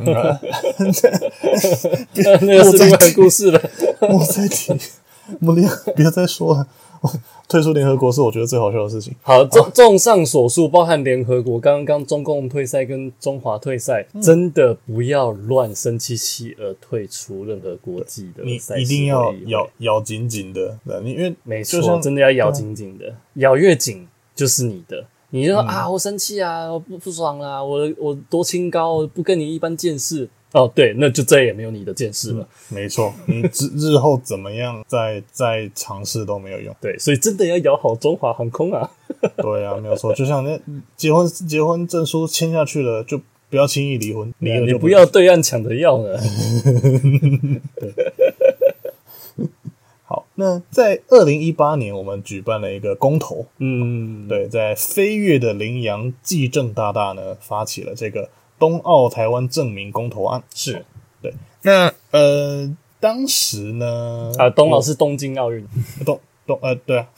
个是另外的故事了。莫再 提，莫连，别再说了。退出联合国是我觉得最好笑的事情。好，综综上所述，包含联合国刚刚中共退赛跟中华退赛，嗯、真的不要乱生气气而退出任何国际的赛事。你一定要咬咬紧紧的，对，你因为没错，真的要咬紧紧的，嗯、咬越紧就是你的。你就说、嗯、啊，我生气啊，我不不爽啊，我我多清高，不跟你一般见识。哦，对，那就再也没有你的见识了。嗯、没错，你日 日后怎么样再再尝试都没有用。对，所以真的要咬好中华航空啊。对啊，没有错。就像那结婚结婚证书签下去了，就不要轻易离婚。离了就不，你不要对岸抢着要呢。对。好，那在二零一八年，我们举办了一个公投。嗯，对，在飞跃的羚羊纪政大大呢，发起了这个。东奥台湾证明公投案。是。对，那呃，当时呢，啊，冬奥是东京奥运，东东呃，对啊，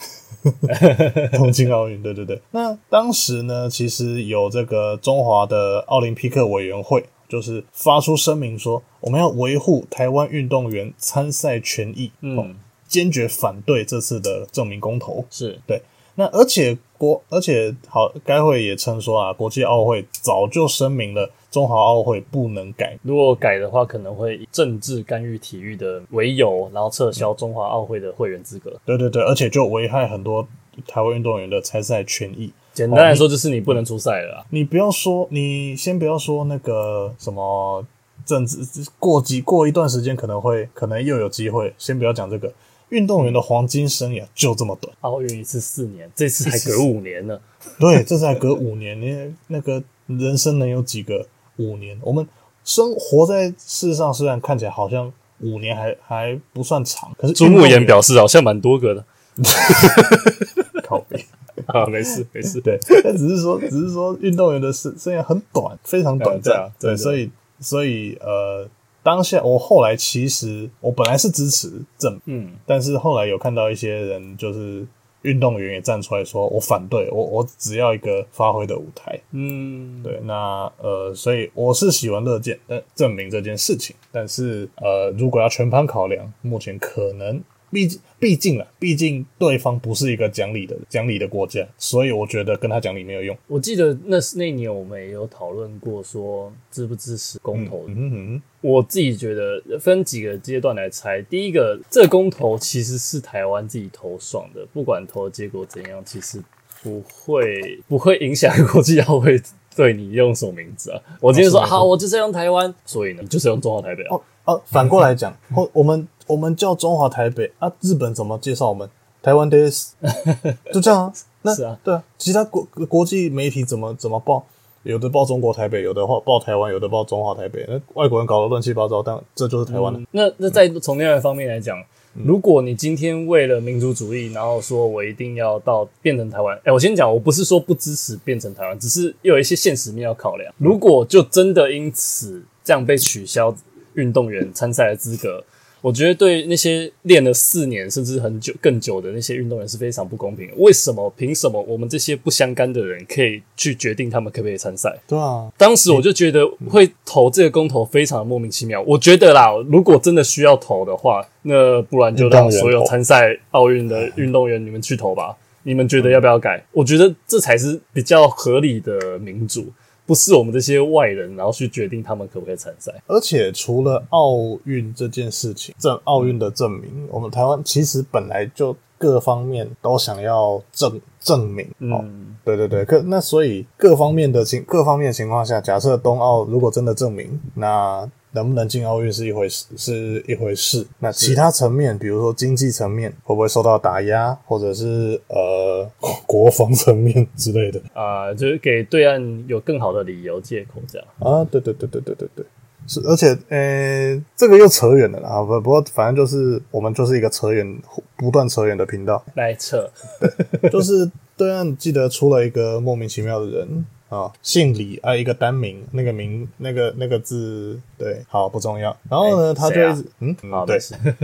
东京奥运，对对对。那当时呢，其实有这个中华的奥林匹克委员会，就是发出声明说，我们要维护台湾运动员参赛权益，嗯，坚决反对这次的证明公投，是。对。那而且国而且好，该会也称说啊，国际奥会早就声明了，中华奥会不能改。如果改的话，可能会以政治干预体育的为由，然后撤销中华奥会的会员资格。对对对，而且就危害很多台湾运动员的参赛权益。简单来说，就是你不能出赛了、哦你。你不要说，你先不要说那个什么政治，过几过一段时间可能会，可能又有机会。先不要讲这个，运动员的黄金生涯就这么短。奥运一次四年，这次还隔五年呢。对，这次还隔五年，你那个人生能有几个五年？我们生活在世上，虽然看起来好像五年还还不算长，可是朱木言表示好像蛮多个的。靠背。啊，没事没事，对，但只是说，只是说，运动员的生生涯很短，非常短暂，啊，对，所以，所以，呃，当下我后来其实我本来是支持正，嗯，但是后来有看到一些人，就是运动员也站出来说，我反对，我我只要一个发挥的舞台，嗯，对，那呃，所以我是喜闻乐见，但证明这件事情，但是呃，如果要全盘考量，目前可能。毕竟，毕竟了，毕竟对方不是一个讲理的讲理的国家，所以我觉得跟他讲理没有用。我记得那那年我们也有讨论过，说支不支持公投。嗯哼哼。我自己觉得分几个阶段来猜。第一个，这个公投其实是台湾自己投爽的，不管投的结果怎样，其实不会不会影响 国际奥会对你用什么名字啊。我今天说好，我就是用台湾，所以呢，就是用中华台北啊。哦哦，反过来讲，或我们。我们叫中华台北啊，日本怎么介绍我们？台湾 days，就这样啊。那是啊，对啊，其他国国际媒体怎么怎么报？有的报中国台北，有的报报台湾，有的报中华台北。那外国人搞得乱七八糟，但这就是台湾的。嗯、那那再从另外一方面来讲，嗯、如果你今天为了民族主义，然后说我一定要到变成台湾，哎、欸，我先讲，我不是说不支持变成台湾，只是又有一些现实面要考量。如果就真的因此这样被取消运动员参赛的资格。我觉得对那些练了四年甚至很久更久的那些运动员是非常不公平的。为什么？凭什么我们这些不相干的人可以去决定他们可不可以参赛？对啊，当时我就觉得会投这个公投非常的莫名其妙。我觉得啦，如果真的需要投的话，那不然就让所有参赛奥运的运动员你们去投吧。你们觉得要不要改？我觉得这才是比较合理的民主。不是我们这些外人，然后去决定他们可不可以参赛。而且除了奥运这件事情，证奥运的证明，我们台湾其实本来就各方面都想要证证明。哦、嗯，对对对，可那所以各方面的情各方面的情况下，假设冬奥如果真的证明，那。能不能进奥运是一回事，是一回事。那其他层面，比如说经济层面，会不会受到打压，或者是呃 国防层面之类的啊、呃，就是给对岸有更好的理由借口这样啊？对对对对对对对，是。而且呃、欸，这个又扯远了啊。不不过，反正就是我们就是一个扯远、不断扯远的频道来扯。就是对岸记得出了一个莫名其妙的人。啊、哦，姓李啊，一个单名，那个名，那个那个字，对，好不重要。然后呢，欸、他就嗯，好，对，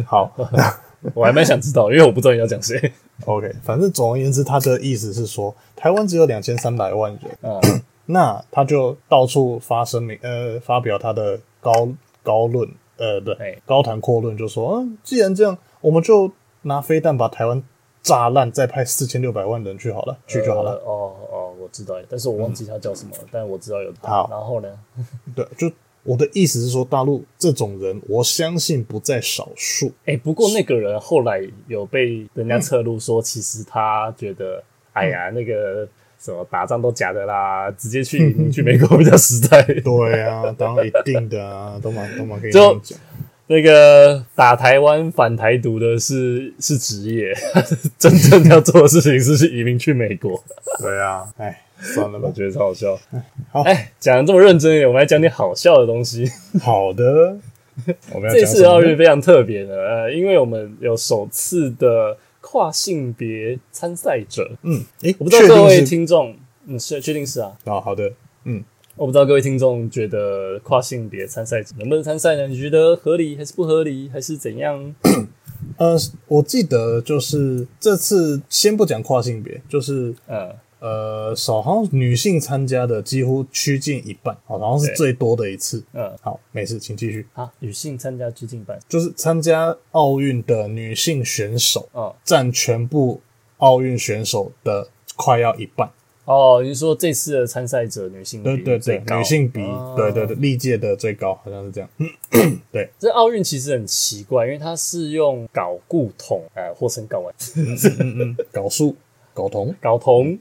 好，我还蛮想知道，因为我不知道你要讲谁。OK，反正总而言之，他的意思是说，台湾只有两千三百万人，嗯，那他就到处发声明，呃，发表他的高高论，呃，对，欸、高谈阔论，就说，嗯，既然这样，我们就拿飞弹把台湾炸烂，再派四千六百万人去好了，去就好了。呃、哦。我知道，但是我忘记他叫什么，嗯、但我知道有他。好，然后呢？对，就我的意思是说，大陆这种人，我相信不在少数。哎、欸，不过那个人后来有被人家侧录说，其实他觉得，嗯、哎呀，那个什么打仗都假的啦，直接去 去美国比较实在。对啊，当然一定的啊，都蛮都蛮可以这样讲。那个打台湾反台独的是是职业，真正要做的事情是去移民去美国。对啊，哎，算了吧，我觉得超好笑。好，哎，讲的这么认真一点，我们来讲点好笑的东西。好的，我们 要这次奥运非常特别的，呃，因为我们有首次的跨性别参赛者。嗯，诶，我不知道各位听众，嗯，是确定是啊。啊，好的，嗯。我不知道各位听众觉得跨性别参赛者能不能参赛呢？你觉得合理还是不合理，还是怎样？呃，我记得就是这次先不讲跨性别，就是呃呃，少好像女性参加的几乎趋近一半，好像是最多的一次。嗯，好，没事，请继续。好，女性参加趋近一半，就是参加奥运的女性选手啊，占全部奥运选手的快要一半。哦，你说这次的参赛者女性比对对对，女性比、哦、对对对历届的最高，好像是这样。对，这奥运其实很奇怪，因为它是用睾固酮，呃，或称睾丸，嗯嗯嗯，睾素、睾酮、睾酮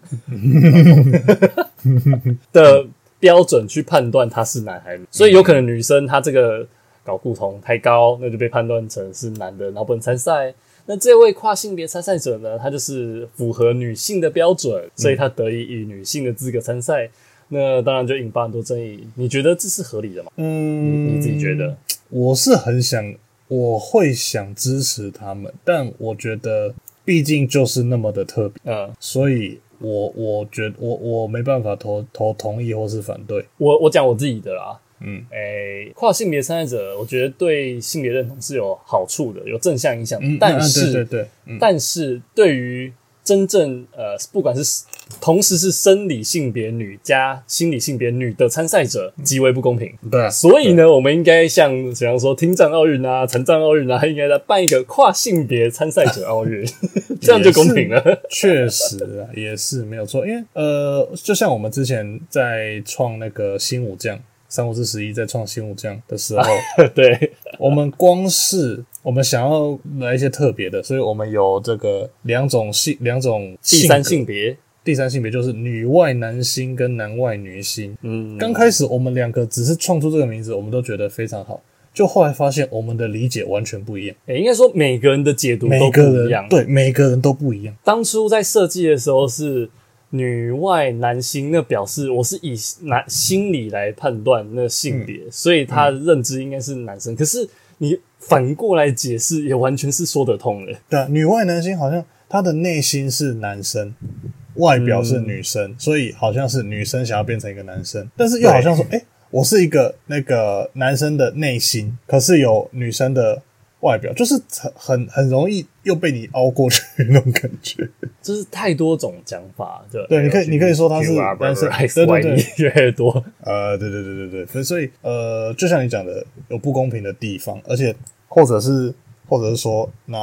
的标准去判断他是男还是女，所以有可能女生她这个睾固酮太高，那就被判断成是男的，然后不能参赛。那这位跨性别参赛者呢，他就是符合女性的标准，所以他得以以女性的资格参赛。嗯、那当然就引发很多争议。你觉得这是合理的吗？嗯你，自己觉得？我是很想，我会想支持他们，但我觉得毕竟就是那么的特别，嗯，所以我我觉得我我没办法投投同意或是反对。我我讲我自己的啦。嗯，诶、欸，跨性别参赛者，我觉得对性别认同是有好处的，有正向影响。嗯，但是，对对对，嗯、但是对于真正呃，不管是同时是生理性别女加心理性别女的参赛者，极为不公平。对，所以呢，我们应该像，比方说听障奥运啊、残障奥运啊，应该再办一个跨性别参赛者奥运，这样就公平了。确实啊，也是没有错，因为呃，就像我们之前在创那个新武将。三国志十一在创新武将的时候，对，我们光是我们想要来一些特别的，所以我们有这个两种性，两种第三性别，第三性别就是女外男星跟男外女星。嗯，刚开始我们两个只是创出这个名字，我们都觉得非常好，就后来发现我们的理解完全不一样。诶，应该说每个人的解读都不一样，对，每个人都不一样。当初在设计的时候是。女外男星，那表示我是以男心理来判断那性别，嗯，所以他的认知应该是男生，嗯。可是你反过来解释，也完全是说得通的。对啊，女外男星好像他的内心是男生，外表是女生，嗯，所以好像是女生想要变成一个男生，但是又好像说，哎，欸，我是一个那个男生的内心，可是有女生的。外表就是很很很容易又被你凹过去那种感觉，就是太多种讲法，对。对，你可以你可以说他是单身，对对对，越来越多，呃，对对对对对，所以所以呃，就像你讲的，有不公平的地方，而且或者是或者是说，那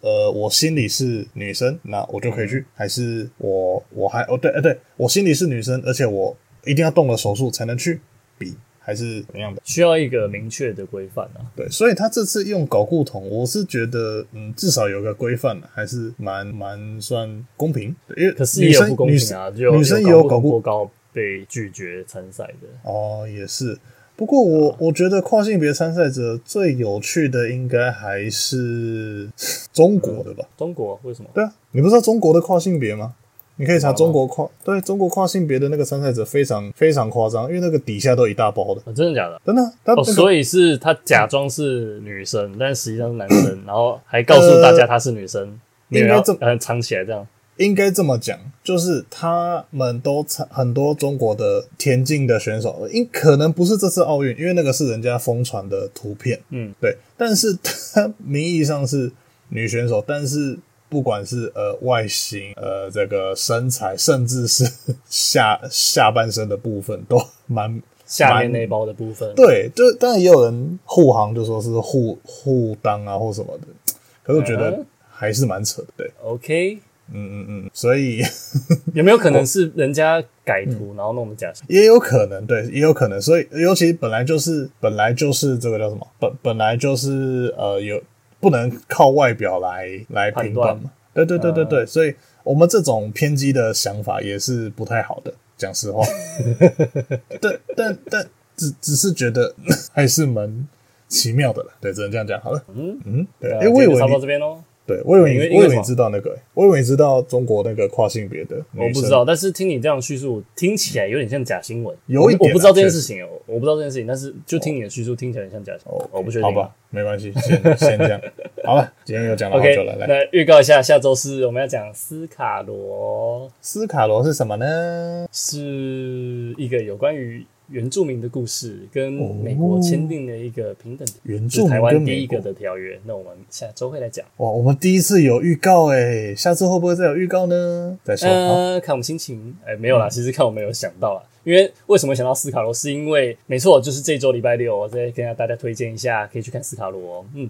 呃，我心里是女生，那我就可以去，还是我我还哦对，哎对，我心里是女生，而且我一定要动了手术才能去比。还是怎么样的？需要一个明确的规范啊。对，所以他这次用搞固桶，我是觉得，嗯，至少有个规范，还是蛮蛮算公平。因为可是也有不公平啊，就女生也有搞固酮高被拒绝参赛的。哦，也是。不过我、啊、我觉得跨性别参赛者最有趣的，应该还是 中国的吧？嗯、中国为什么？对啊，你不知道中国的跨性别吗？你可以查中国跨，对中国跨性别的那个参赛者非常非常夸张，因为那个底下都一大包的。哦、真的假的？真的。他、那个哦、所以是他假装是女生，嗯、但实际上是男生，然后还告诉大家他是女生，呃、应该这么藏起来这样。应该这么讲，就是他们都很多中国的田径的选手，因可能不是这次奥运，因为那个是人家疯传的图片。嗯，对。但是他名义上是女选手，但是。不管是呃外形，呃这个身材，甚至是 下下半身的部分，都蛮下面那包的部分。对，就当然也有人护航，就说是护护裆啊或什么的。可是我觉得还是蛮扯的。对，OK，嗯嗯嗯，所以 有没有可能是人家改图，然后弄的假象？也有可能，对，也有可能。所以尤其本来就是本来就是这个叫什么？本本来就是呃有。不能靠外表来来评断嘛？对对对对对，所以我们这种偏激的想法也是不太好的。讲实话，但，但但只只是觉得 还是蛮奇妙的了。对，只能这样讲。好了，嗯嗯，对，哎，我以为你这边喽。对，我以为你，我以为你知道那个，我以为你知道中国那个跨性别的，我不知道。但是听你这样叙述，听起来有点像假新闻。有一点，我不知道这件事情哦，我不知道这件事情，但是就听你的叙述，听起来很像假新闻。哦，我不确定。好吧，没关系，先先这样。好了，今天又讲了好久了，来，那预告一下，下周四我们要讲斯卡罗。斯卡罗是什么呢？是一个有关于。原住民的故事跟美国签订了一个平等的原住台湾第一个的条约，那我们下周会来讲。哇，我们第一次有预告诶，下次会不会再有预告呢？再说，呃，看我们心情。哎，没有啦，其实看我们有想到啦。因为为什么想到斯卡罗，是因为没错，就是这周礼拜六，我再跟大家推荐一下，可以去看斯卡罗。嗯，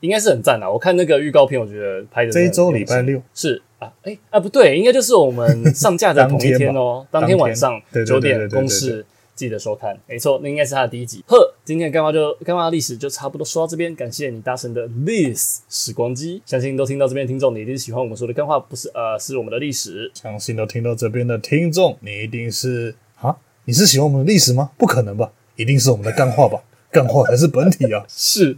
应该是很赞啊！我看那个预告片，我觉得拍的这一周礼拜六是啊，哎、欸、啊，不对，应该就是我们上架的 同一天哦，当天，当天晚上九点公视。记得收看，没错，那应该是他的第一集。呵，今天的干话就干话历史就差不多说到这边，感谢你搭乘的 This 时光机，相信都听到这边的听众，你一定喜欢我们说的干话，不是呃，是我们的历史。相信都听到这边的听众，你一定是啊，你是喜欢我们的历史吗？不可能吧，一定是我们的干话吧，干话才是本体啊。是，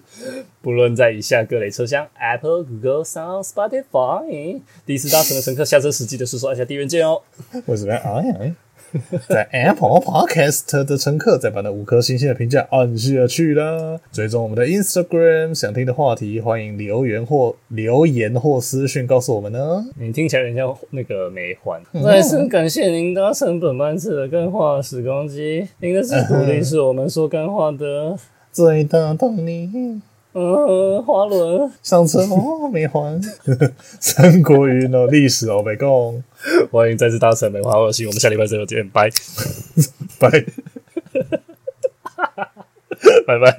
不论在以下各类车厢，Apple、Google、Sound、Spotify，第一次搭乘的乘客下车时记得顺手按下订阅键哦。为什么？哎呀。在 Apple Podcast 的乘客，再把那五颗星星的评价按下去啦！追踪我们的 Instagram，想听的话题欢迎留言或留言或私讯告诉我们呢。你听起来人家那个没还。再次感谢您搭乘本班次的干话时光机，您的支持鼓励是我们说干话的最大动力。嗯，滑轮上车哦，没还。三国瑜哦历史哦，没空。欢迎再次搭乘梅花二星，我们下礼拜再见，拜 拜，拜拜。